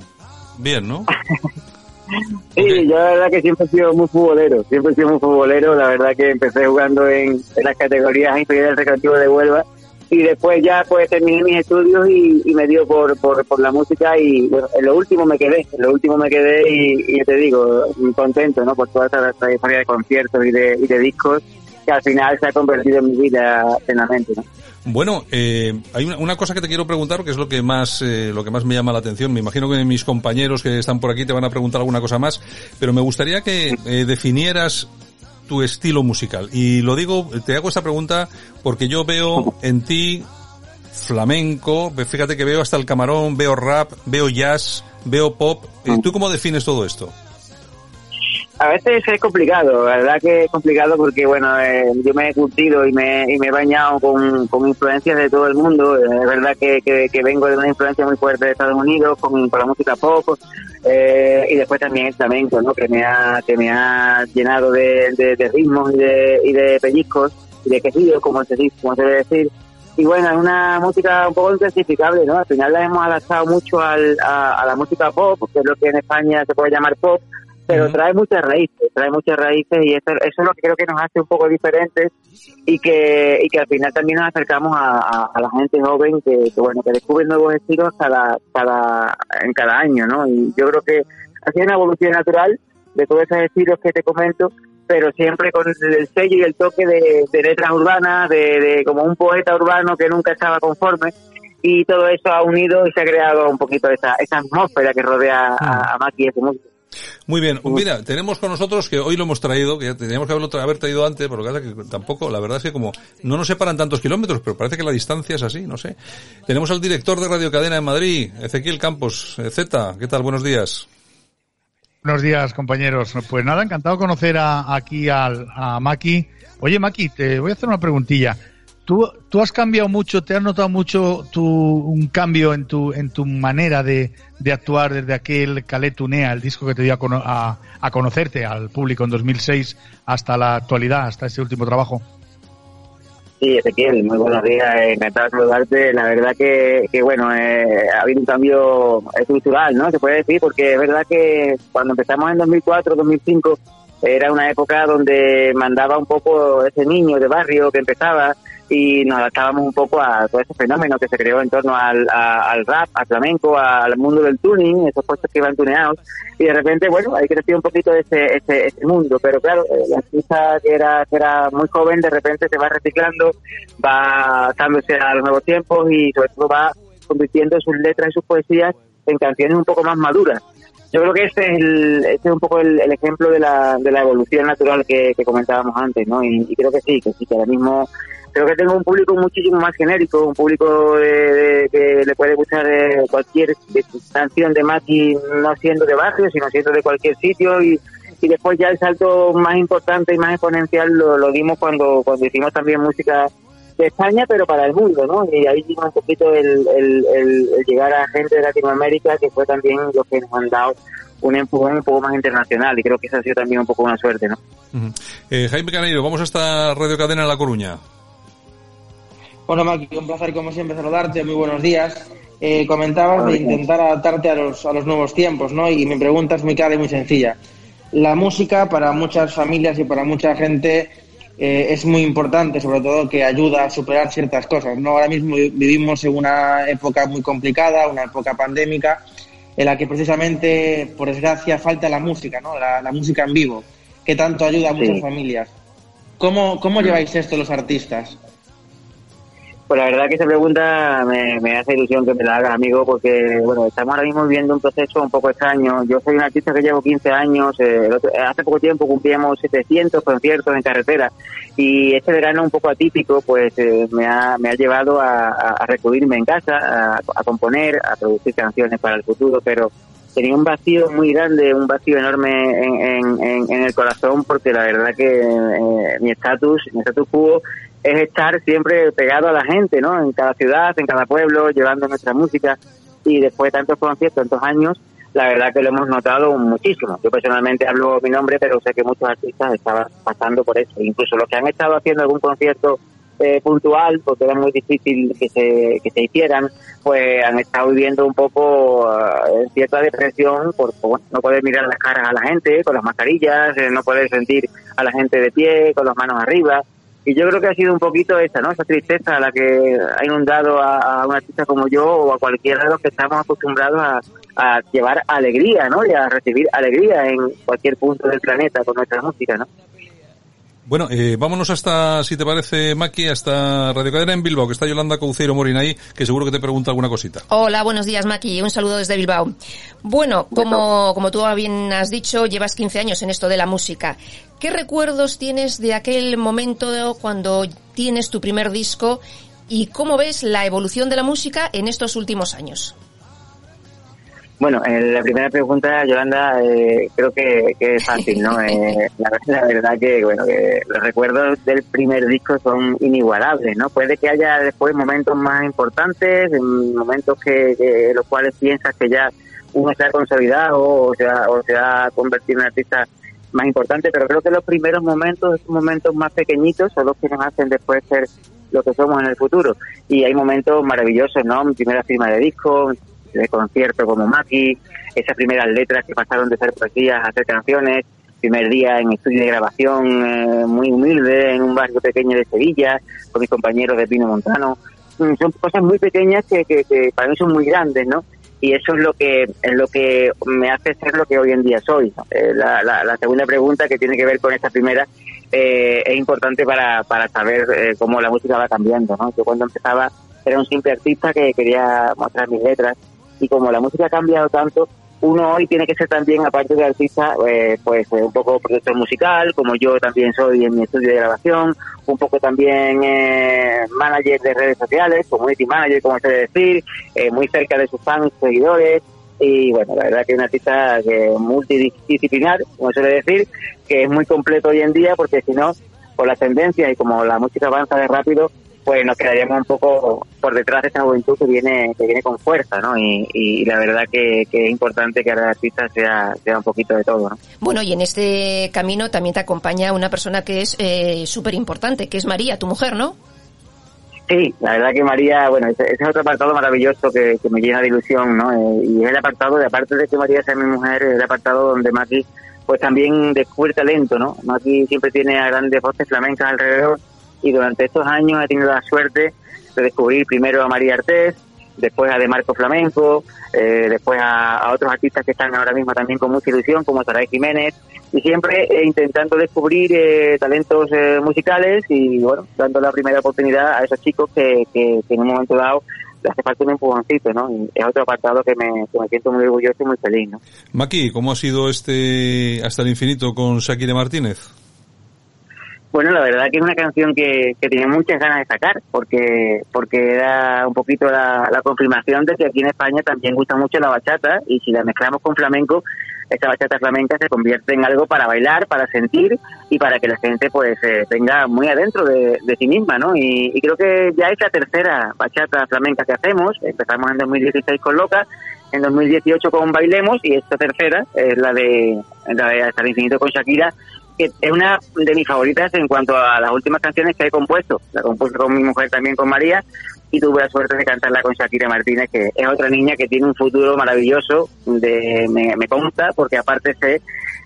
bien ¿no? *laughs* sí okay. yo la verdad que siempre he sido muy futbolero siempre he sido muy futbolero la verdad que empecé jugando en, en las categorías inferiores del recreativo de Huelva y después ya pues terminé mis estudios y, me dio por, por, por, la música y bueno, en lo último me quedé, en lo último me quedé y, y te digo, contento, ¿no? Por toda esta trayectoria de conciertos y de, y de discos que al final se ha convertido en mi vida plenamente, ¿no? Bueno, eh, hay una, cosa que te quiero preguntar, que es lo que más eh, lo que más me llama la atención. Me imagino que mis compañeros que están por aquí te van a preguntar alguna cosa más, pero me gustaría que eh, definieras tu estilo musical. Y lo digo, te hago esta pregunta porque yo veo *laughs* en ti flamenco, fíjate que veo hasta el camarón, veo rap, veo jazz, veo pop. ¿Tú cómo defines todo esto? A veces es complicado, la verdad que es complicado porque, bueno, eh, yo me he curtido y me, y me he bañado con, con influencias de todo el mundo. Es verdad que, que, vengo de una influencia muy fuerte de Estados Unidos con, con la música pop eh, y después también el flamenco, ¿no? Que me ha, que me ha llenado de, de, ritmos y de, y de pellizcos y de quejidos, como se, como se debe decir. Y bueno, es una música un poco inclasificable, ¿no? Al final la hemos adaptado mucho al, a la música pop, que es lo que en España se puede llamar pop, pero trae muchas raíces, trae muchas raíces y eso, eso es lo que creo que nos hace un poco diferentes y que, y que al final también nos acercamos a, a, la gente joven que, bueno, que descubre nuevos estilos cada, cada, en cada año, ¿no? Y yo creo que ha sido una evolución natural de todos esos estilos que te comento, pero siempre con el sello y el toque de, letras urbanas, de, de, como un poeta urbano que nunca estaba conforme y todo eso ha unido y se ha creado un poquito esa, esa atmósfera que rodea a, a Maki y ese músico. Muy bien, mira, tenemos con nosotros que hoy lo hemos traído, que teníamos que haberlo haber traído antes, pero que tampoco, la verdad es que como no nos separan tantos kilómetros, pero parece que la distancia es así, no sé. Tenemos al director de Radio Cadena en Madrid, Ezequiel Campos. Eh, Z, ¿qué tal? Buenos días. Buenos días, compañeros. Pues nada, encantado de conocer a, aquí al, a Maki. Oye, Maki, te voy a hacer una preguntilla. ¿Tú, tú has cambiado mucho, te has notado mucho tu, un cambio en tu, en tu manera de, de actuar desde aquel Caletunea, el disco que te dio a, a, conocerte al público en 2006 hasta la actualidad, hasta este último trabajo? Sí, Ezequiel, muy buenos días, encantado de saludarte. La verdad que, que bueno, eh, ha habido un cambio estructural, ¿no? Se puede decir, porque es verdad que cuando empezamos en 2004, 2005, era una época donde mandaba un poco ese niño de barrio que empezaba, y nos adaptábamos un poco a todo ese fenómeno que se creó en torno al, al rap, al flamenco, al mundo del tuning, esos puestos que iban tuneados, y de repente, bueno, que decir un poquito ese, ese, ese mundo, pero claro, eh, la artista que era, que era muy joven, de repente se va reciclando, va adaptándose a los nuevos tiempos y sobre todo va convirtiendo sus letras y sus poesías en canciones un poco más maduras. Yo creo que este es, el, este es un poco el, ejemplo de la, de la evolución natural que, comentábamos antes, ¿no? Y, creo que sí, que sí, que ahora mismo creo que tengo un público muchísimo más genérico, un público de, que le puede gustar de cualquier canción de Maki, no siendo de barrio, sino siendo de cualquier sitio y, y después ya el salto más importante y más exponencial lo, dimos cuando, cuando hicimos también música de España, pero para el mundo, ¿no? Y ahí vino un poquito el, el, llegar a gente de Latinoamérica, que fue también lo que nos han dado un empujón un poco más internacional, y creo que eso ha sido también un poco una suerte, ¿no? eh, Jaime Caneiro, vamos a esta Radio Cadena en La Coruña. Bueno, Maki, un placer como siempre saludarte, muy buenos días. Eh, comentabas de intentar adaptarte a los, a los nuevos tiempos, ¿no? Y mi pregunta es muy clara y muy sencilla. La música para muchas familias y para mucha gente eh, es muy importante, sobre todo que ayuda a superar ciertas cosas, ¿no? Ahora mismo vivimos en una época muy complicada, una época pandémica, en la que precisamente, por desgracia, falta la música, ¿no? La, música en vivo, que tanto ayuda a muchas familias. ¿Cómo, ¿Cómo lleváis esto los artistas? Pues la verdad que esa pregunta me, hace ilusión que me la hagas, amigo, porque bueno, estamos ahora mismo viviendo un proceso un poco extraño. Yo soy un artista que llevo 15 años, eh, hace poco tiempo cumplíamos 700 conciertos en carretera y este verano un poco atípico pues eh, me, ha, me ha llevado a, a en casa, a, componer, a producir canciones para el futuro, pero tenía un vacío muy grande, un vacío enorme en, en, el corazón porque la verdad que eh, mi estatus, mi estatus quo es estar siempre pegado a la gente, ¿no? En cada ciudad, en cada pueblo, llevando nuestra música. Y después de tantos conciertos, tantos años, la verdad que lo hemos notado muchísimo. Yo personalmente hablo mi nombre, pero sé que muchos artistas estaban pasando por eso. Incluso los que han estado haciendo algún concierto eh, puntual, porque era muy difícil que se, que se hicieran, pues han estado viviendo un poco uh, cierta depresión por, no poder mirar las caras a la gente con las mascarillas, eh, no poder sentir a la gente de pie, con las manos arriba Y yo creo que ha sido un poquito esa, ¿no? Esa tristeza la que ha inundado a, a un artista como yo o a cualquiera de los que estamos acostumbrados a, a llevar alegría, ¿no? Y a recibir alegría en cualquier punto del planeta con nuestra música, ¿no? Bueno, eh, vámonos hasta, si te parece, Maki, hasta Radio Cadena en Bilbao, que está Yolanda Couceiro Morín ahí, que seguro que te pregunta alguna cosita. Hola, buenos días, Maki. Un saludo desde Bilbao. Bueno, como, como tú bien has dicho, llevas 15 años en esto de la música. ¿Qué recuerdos tienes de aquel momento cuando tienes tu primer disco y cómo ves la evolución de la música en estos últimos años? Bueno, en la primera pregunta, Yolanda, eh, creo que, es fácil, ¿no? Eh, la, la, verdad que, bueno, que los recuerdos del primer disco son inigualables, ¿no? Puede que haya después momentos más importantes, momentos que, que los cuales piensas que ya uno se ha consolidado o se ha, o se convertido en un artista más importante, pero creo que los primeros momentos, esos momentos más pequeñitos, son los que nos hacen después ser lo que somos en el futuro. Y hay momentos maravillosos, ¿no? Mi primera firma de disco, de concierto como Maki, esas primeras letras que pasaron de ser poesías a ser canciones, primer día en estudio de grabación eh, muy humilde en un barrio pequeño de Sevilla, con mis compañeros de Pino Montano. Mm, son cosas muy pequeñas que, que, que, para mí son muy grandes, ¿no? Y eso es lo que es lo que me hace ser lo que hoy en día soy. Eh, la, la, la, segunda pregunta que tiene que ver con esta primera eh, es importante para, para saber eh, cómo la música va cambiando, ¿no? Yo cuando empezaba era un simple artista que quería mostrar mis letras y como la música ha cambiado tanto, uno hoy tiene que ser también, aparte de artista, eh, pues eh, un poco productor musical, como yo también soy en mi estudio de grabación, un poco también eh, manager de redes sociales, community manager, como se debe decir, eh, muy cerca de sus fans, seguidores, y bueno, la verdad que es un artista que multidisciplinar, como se debe decir, que es muy completo hoy en día, porque si no, por las tendencias y como la música avanza de rápido, pues nos quedaríamos un poco por detrás de esta juventud que viene que viene con fuerza, ¿no? Y, y la verdad que, que, es importante que cada artista sea, sea un poquito de todo, ¿no? Bueno, y en este camino también te acompaña una persona que es eh, súper importante, que es María, tu mujer, ¿no? Sí, la verdad que María, bueno, ese, ese es otro apartado maravilloso que, que, me llena de ilusión, ¿no? Eh, y es el apartado, de aparte de que María sea mi mujer, es el apartado donde Maki pues también descubre talento, ¿no? Maki siempre tiene a grandes voces flamencas alrededor y durante estos años he tenido la suerte de descubrir primero a María Artés, después a De Marco Flamenco, eh, después a, otros artistas que están ahora mismo también con mucha ilusión, como Saray Jiménez, y siempre eh, intentando descubrir eh, talentos eh, musicales y, bueno, dando la primera oportunidad a esos chicos que en un momento dado le hace falta un empujoncito, ¿no? Y es otro apartado que me, que me siento muy orgulloso y muy feliz, ¿no? Maki, ¿cómo ha sido este Hasta el Infinito con Shakira Martínez? Bueno, la verdad que es una canción que, que tenía muchas ganas de sacar, porque porque era un poquito la, la, confirmación de que aquí en España también gusta mucho la bachata, y si la mezclamos con flamenco, esa bachata flamenca se convierte en algo para bailar, para sentir, y para que la gente pues eh, tenga muy adentro de, de sí misma, ¿no? Y, y, creo que ya es la tercera bachata flamenca que hacemos, empezamos en 2016 con Loca, en 2018 con Bailemos, y esta tercera es la de, la de Hasta Infinito con Shakira, que es una de mis favoritas en cuanto a las últimas canciones que he compuesto. La compuse con mi mujer también, con María, y tuve la suerte de cantarla con Shakira Martínez, que es otra niña que tiene un futuro maravilloso, de, me, me consta, porque aparte sé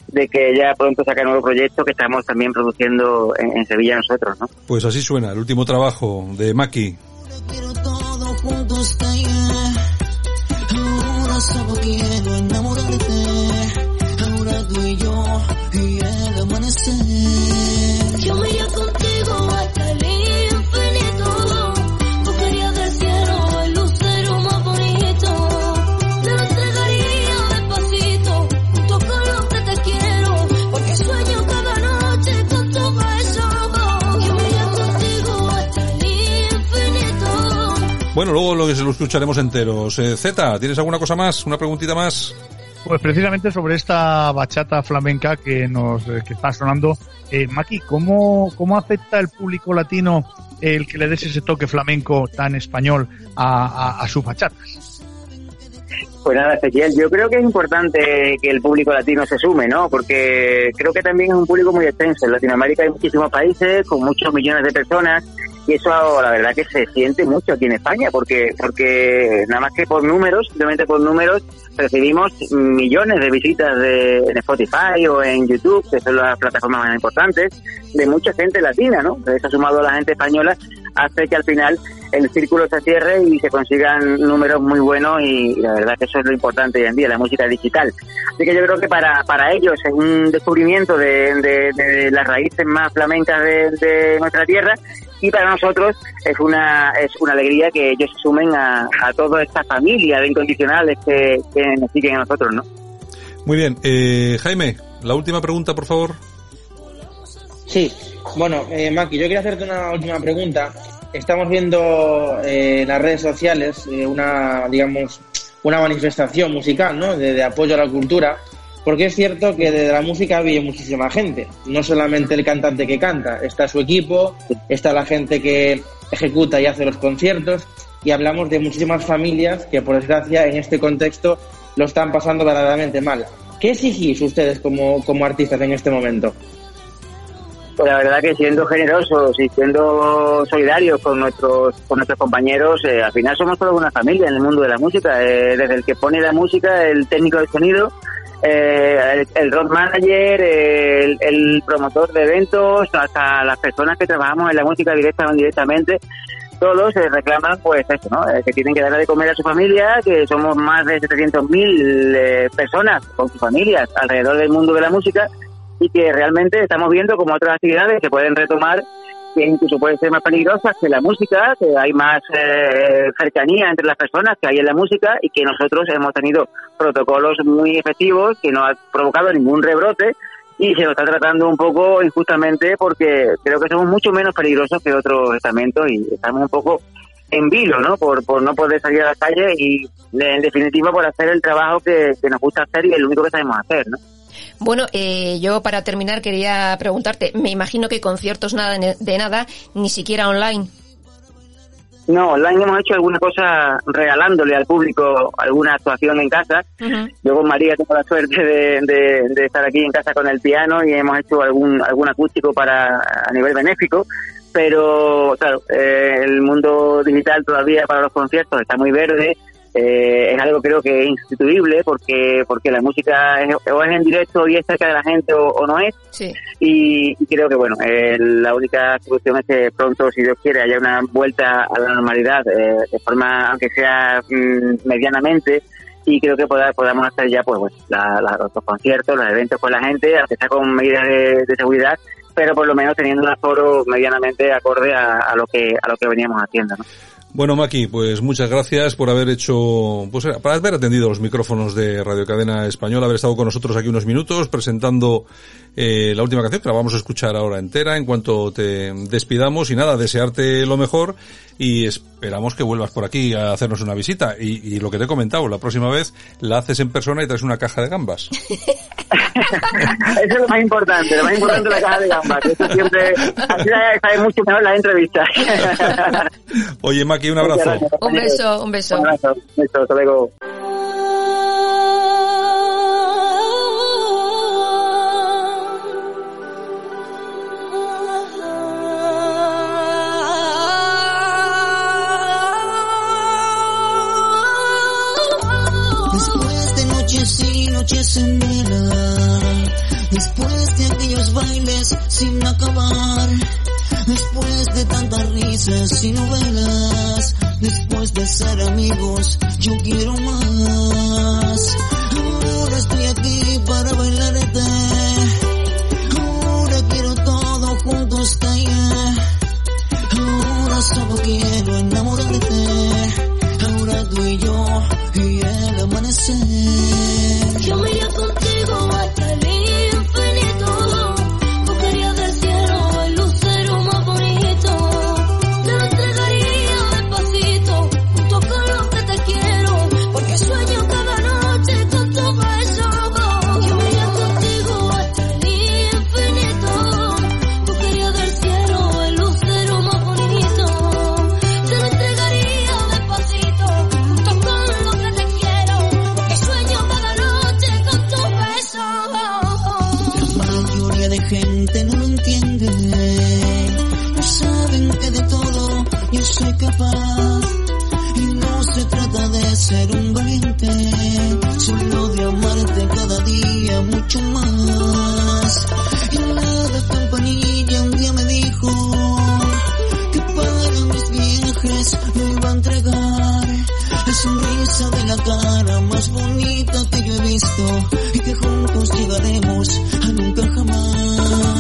de que ella pronto saca nuevo proyecto que estamos también produciendo en, en Sevilla nosotros, ¿no? Pues así suena, el último trabajo de Maki. Ahora solo quiero enamorarte, ahora tú y yo y el amanecer. Yo me iría contigo hasta el infinito, buscaría del cielo el lucero más bonito, te lo entregaría despacito, junto con lo que te quiero, porque sueño cada noche con tu beso. Yo me iría contigo hasta el infinito. Bueno, luego lo, lo escucharemos enteros. Eh, Z, ¿tienes alguna cosa más? ¿Una preguntita más? Pues precisamente sobre esta bachata flamenca que nos que está sonando, eh, Maki, ¿cómo, ¿cómo afecta el público latino el que le des ese toque flamenco tan español a, a, a sus bachatas? Pues nada, Ezequiel, yo creo que es importante que el público latino se sume, ¿no? Porque creo que también es un público muy extenso. En Latinoamérica hay muchísimos países con muchos millones de personas y eso la verdad que se siente mucho aquí en España porque porque nada más que por números simplemente por números recibimos millones de visitas de, en Spotify o en YouTube que son las plataformas más importantes de mucha gente latina no eso sumado la gente española hace que al final el círculo se cierre y se consigan números muy buenos y la verdad que eso es lo importante hoy en día, la música digital. Así que yo creo que para, para ellos es un descubrimiento de, de, las raíces más flamencas de, nuestra tierra y para nosotros es una es una alegría que ellos se sumen a, a toda esta familia de incondicionales que, que nos siguen a nosotros, ¿no? Muy bien, eh, Jaime, la última pregunta, por favor. Sí, bueno, eh, Maki, yo quería hacerte una última pregunta. Estamos viendo eh, en las redes sociales eh, una, digamos, una manifestación musical, ¿no? De, apoyo a la cultura, porque es cierto que de la música vive muchísima gente, no solamente el cantante que canta, está su equipo, está la gente que ejecuta y hace los conciertos, y hablamos de muchísimas familias que, por desgracia, en este contexto lo están pasando verdaderamente mal. ¿Qué exigís ustedes como, como artistas en este momento? Pues la verdad que siendo generosos y siendo solidarios con nuestros con nuestros compañeros, eh, al final somos toda una familia en el mundo de la música, eh, desde el que pone la música, el técnico de sonido, eh, el, el, road manager, el, el, promotor de eventos, hasta las personas que trabajamos en la música directa o indirectamente, todos se reclaman pues eso, ¿no? que tienen que darle de comer a su familia, que somos más de 700.000 personas con sus familias alrededor del mundo de la música y que realmente estamos viendo como otras actividades se pueden retomar que incluso pueden ser más peligrosas que la música, que hay más eh, cercanía entre las personas que hay en la música y que nosotros hemos tenido protocolos muy efectivos que no ha provocado ningún rebrote y se lo está tratando un poco injustamente porque creo que somos mucho menos peligrosos que otros estamentos y estamos un poco en vilo, ¿no? Por, por no poder salir a la calle y en definitiva por hacer el trabajo que, que nos gusta hacer y el único que sabemos hacer, ¿no? Bueno, eh, yo para terminar quería preguntarte, me imagino que conciertos nada de nada, ni siquiera online. No, online hemos hecho alguna cosa regalándole al público alguna actuación en casa. Uh -huh. Yo con María tengo la suerte de, de, de, estar aquí en casa con el piano y hemos hecho algún, algún acústico para a nivel benéfico. Pero, claro, eh, el mundo digital todavía para los conciertos está muy verde eh, es algo creo que es instituible porque porque la música es, o es en directo y es cerca de la gente o, o no es sí. y, y, creo que bueno eh, la única solución es que pronto si Dios quiere haya una vuelta a la normalidad eh, de forma aunque sea mmm, medianamente y creo que poda, podamos hacer ya pues, pues la, la, los conciertos los eventos con la gente aunque sea con medidas de, de seguridad pero por lo menos teniendo un aforo medianamente acorde a, a lo que a lo que veníamos haciendo ¿no? Bueno, Maki, pues muchas gracias por haber hecho, pues por haber atendido los micrófonos de Radio Cadena Española, haber estado con nosotros aquí unos minutos presentando eh, la última canción que la vamos a escuchar ahora entera en cuanto te despidamos y nada, desearte lo mejor y esperamos que vuelvas por aquí a hacernos una visita y, y lo que te he comentado, la próxima vez la haces en persona y traes una caja de gambas. *laughs* Eso es lo más importante, lo más importante es la caja de gambas. Eso siempre, así sabe mucho mejor la entrevista. *laughs* Oye, Maki, un abrazo. Un beso, un beso. Un abrazo, un beso, hasta luego. Después de noches y noches en vela, después de aquellos bailes sin acabar, después de tantas risas y novelas, después de ser amigos, yo quiero más. Ahora estoy aquí para bailarte, ahora quiero todo juntos caer, ahora solo quiero enamorarte, ahora tú y yo y el amanecer. Yo me ser un valiente, solo de amarte cada día mucho más. Y la campanilla un día me dijo que para mis viajes me iba a entregar la sonrisa de la cara más bonita que yo he visto y que juntos llegaremos a nunca jamás.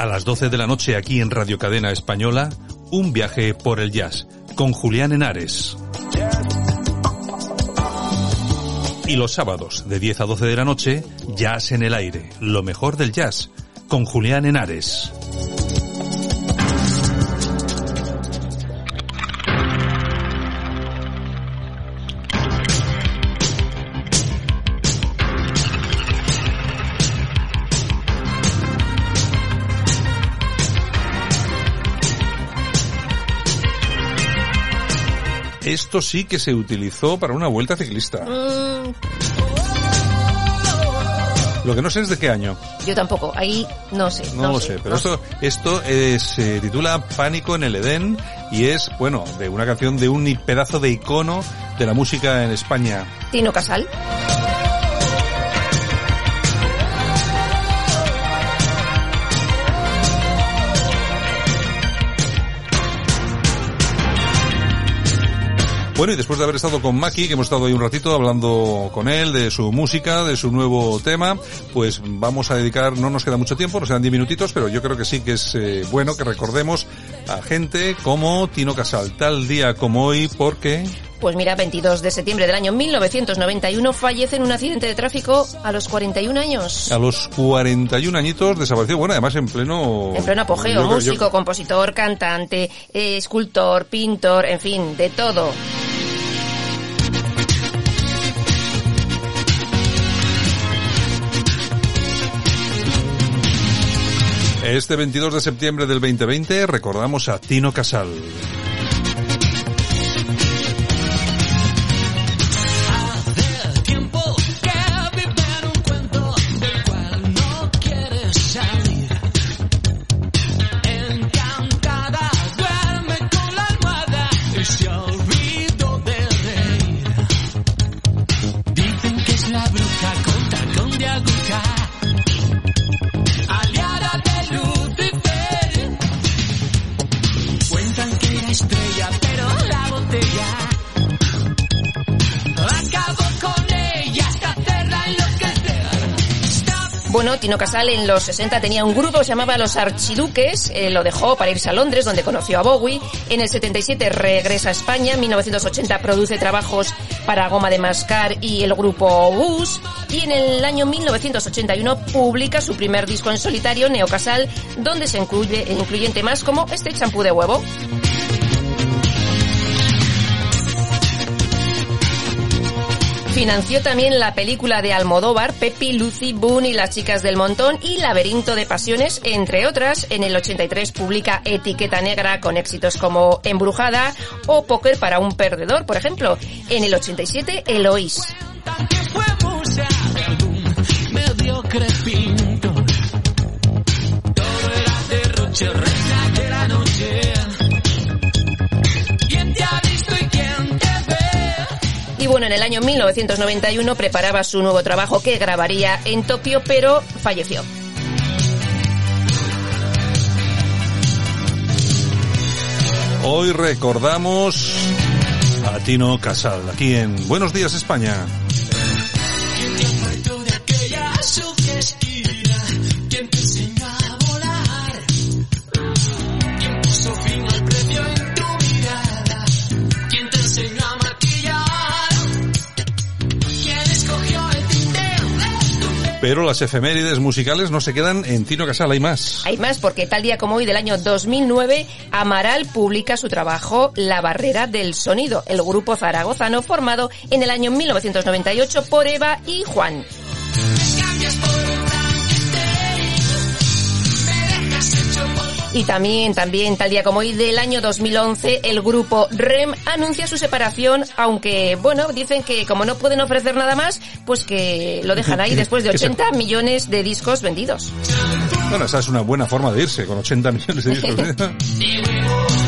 A las 12 de la noche aquí en Radio Cadena Española, un viaje por el jazz con Julián Henares. Y los sábados, de 10 a 12 de la noche, Jazz en el aire, lo mejor del jazz, con Julián Henares. Esto sí que se utilizó para una vuelta ciclista. Mm, Lo que no sé es de qué año. yo tampoco, ahí no sé. No, lo sé, pero esto, esto eh, se titula Pánico en el Edén y es, bueno, de una canción de un pedazo de icono de la música en España. Tino Casal. Bueno, y después de haber estado con Maki, que hemos estado ahí un ratito hablando con él de su música, de su nuevo tema, pues vamos a dedicar, no nos queda mucho tiempo, nos quedan 10 minutitos, pero yo creo que sí que es eh, bueno que recordemos a gente como Tino Casal, tal día como hoy, porque... Pues mira, 22 de septiembre del año 1991 fallece en un accidente de tráfico a los 41 años. A los 41 añitos desapareció, bueno, además en pleno... En pleno apogeo, Yo- yo- músico, compositor, cantante, eh, escultor, pintor, en fin, de todo. Este 22 de septiembre del 2020 recordamos a Tino Casal. Tino Casal en los 60 tenía un grupo se llamaba Los Archiduques, eh, lo dejó para irse a Londres, donde conoció a Bowie. En el 77 regresa a España, en 1980 produce trabajos para Goma de Mascar y el grupo Bus. Y en el año 1981 publica su primer disco en solitario, Neo Casal, donde se incluye, incluyen temas como este champú de huevo. Financió también la película de Almodóvar, Pepi, Lucy, Boone y las chicas del montón y Laberinto de pasiones, entre otras. En el 83 publica Etiqueta Negra con éxitos como Embrujada o Póker para un perdedor, por ejemplo. En el 87, Eloís. Bueno, en el año 1991 preparaba su nuevo trabajo que grabaría en Tokio, pero falleció. Hoy recordamos a Tino Casal, aquí en Buenos Días España. Pero las efemérides musicales no se quedan en Tino Casal, hay más. Hay más porque tal día como hoy del año 2009, Amaral publica su trabajo La Barrera del Sonido, el grupo zaragozano formado en el año 1998 por Eva y Juan. Y también, también, tal día como hoy del año 2011, el grupo REM anuncia su separación, aunque, bueno, dicen que como no pueden ofrecer nada más, pues que lo dejan ahí *laughs* después de Que se- 80 millones de discos vendidos. Bueno, esa es una buena forma de irse, con 80 millones de discos. *laughs*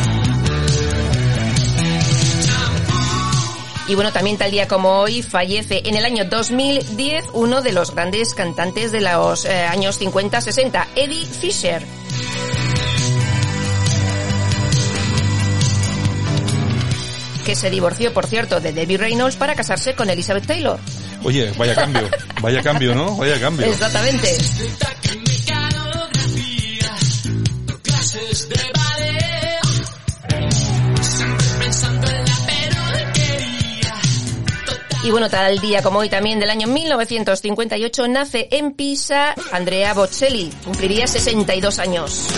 Y bueno, también tal día como hoy fallece en el año 2010 uno de los grandes cantantes de los eh, años 50-60, Eddie Fisher. Que se divorció, por cierto, de Debbie Reynolds para casarse con Elizabeth Taylor. Oye, vaya cambio, vaya cambio, ¿no? Vaya cambio. Exactamente. Y bueno, tal día como hoy también del año 1958 nace en Pisa Andrea Bocelli. Cumpliría 62 años.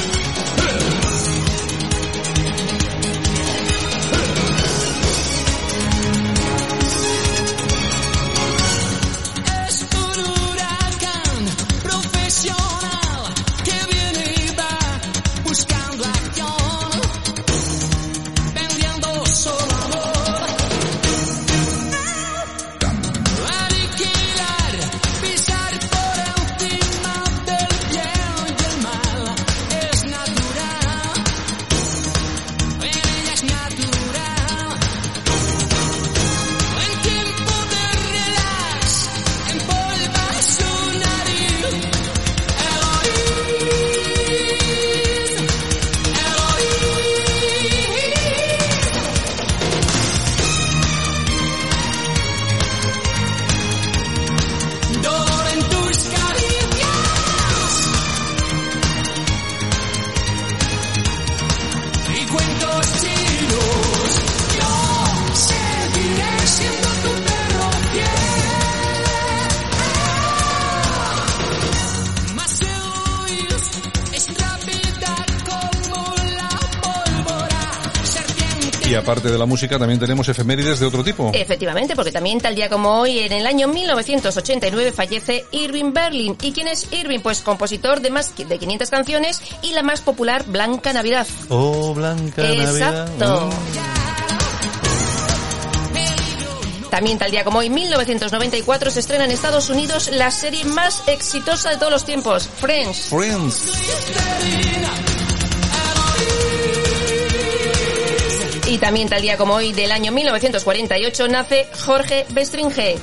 Aparte de la música, también tenemos efemérides de otro tipo. Efectivamente, porque también tal día como hoy, en el año 1989, fallece Irving Berlin. ¿Y quién es Irving? Pues compositor de más de 500 canciones y la más popular, Blanca Navidad. Oh, Blanca Navidad. Exacto. También tal día como hoy, 1994, se estrena en Estados Unidos la serie más exitosa de todos los tiempos, Friends. Friends. Y también tal día como hoy, del año 1948, nace Jorge Bestringe.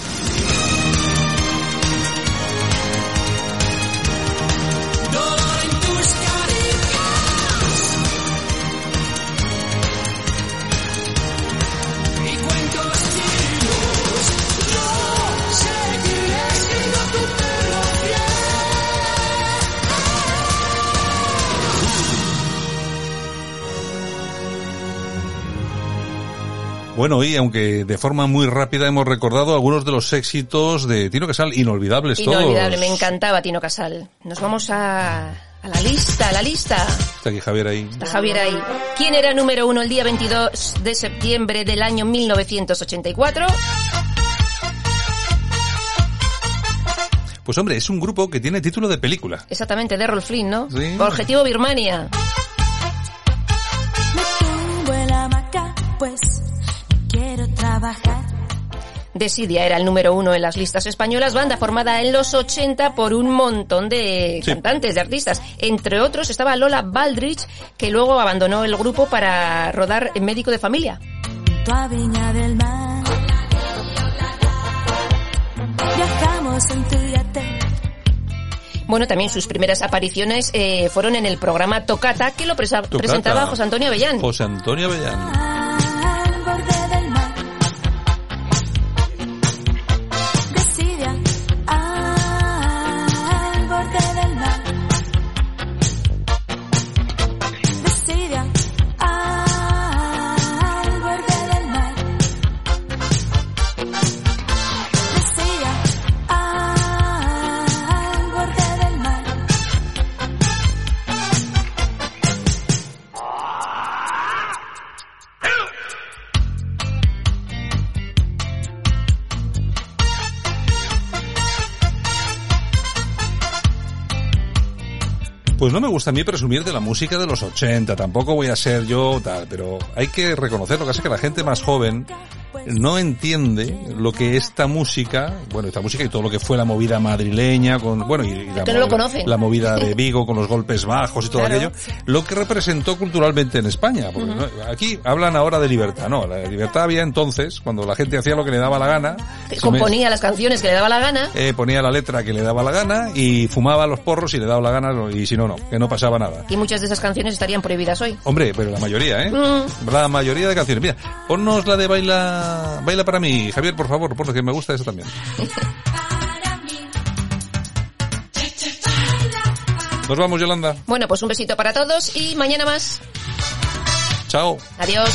Bueno, y aunque de forma muy rápida hemos recordado algunos de los éxitos de Tino Casal, inolvidables Inolvidable, todos. me encantaba Tino Casal. Nos vamos a, a la lista, a la lista. Está aquí Javier ahí. Está Javier ahí. ¿Quién era número uno el día 22 de septiembre del año 1984? Pues hombre, es un grupo que tiene título de película. Exactamente, de Rolf Flynn, ¿no? Sí. Objetivo Birmania. En la hamaca, pues trabajar. Desidia era el número uno en las listas españolas, banda formada en los 80 por un montón de Sí. cantantes, de artistas. Entre otros estaba Lola Baldrich, que luego abandonó el grupo para rodar en Médico de Familia. Junto a Viña del Mar. Viajamos en tu yate. Bueno, también sus primeras apariciones eh, fueron en el programa Tocata, que lo presa- Tocata. presentaba José Antonio Avellán. José Antonio Avellán. No me gusta a mí presumir de la música de los 80, tampoco voy a ser yo tal, pero hay que reconocer lo que es que la gente más joven no entiende lo que esta música, bueno, esta música y todo lo que fue la movida madrileña, con, bueno, y, la, no movida- la movida de *laughs* Vigo con los golpes bajos y todo Claro. aquello, lo que representó culturalmente en España. Porque ¿no? aquí hablan ahora de libertad, no, la libertad había entonces, cuando la gente hacía lo que le daba la gana, me- componía las canciones que le daba la gana. eh, ponía la letra que le daba la gana y fumaba los porros y le daba la gana y si no, no, que no pasaba nada. Y muchas de esas canciones estarían prohibidas hoy. Hombre, pero la mayoría, ¿eh? Mm. La mayoría de canciones. Mira, ponnos la de Baila, Baila para mí. Javier, por favor, por que me gusta eso también. Nos vamos, Yolanda. Bueno, pues un besito para todos y mañana más. Chao. Adiós.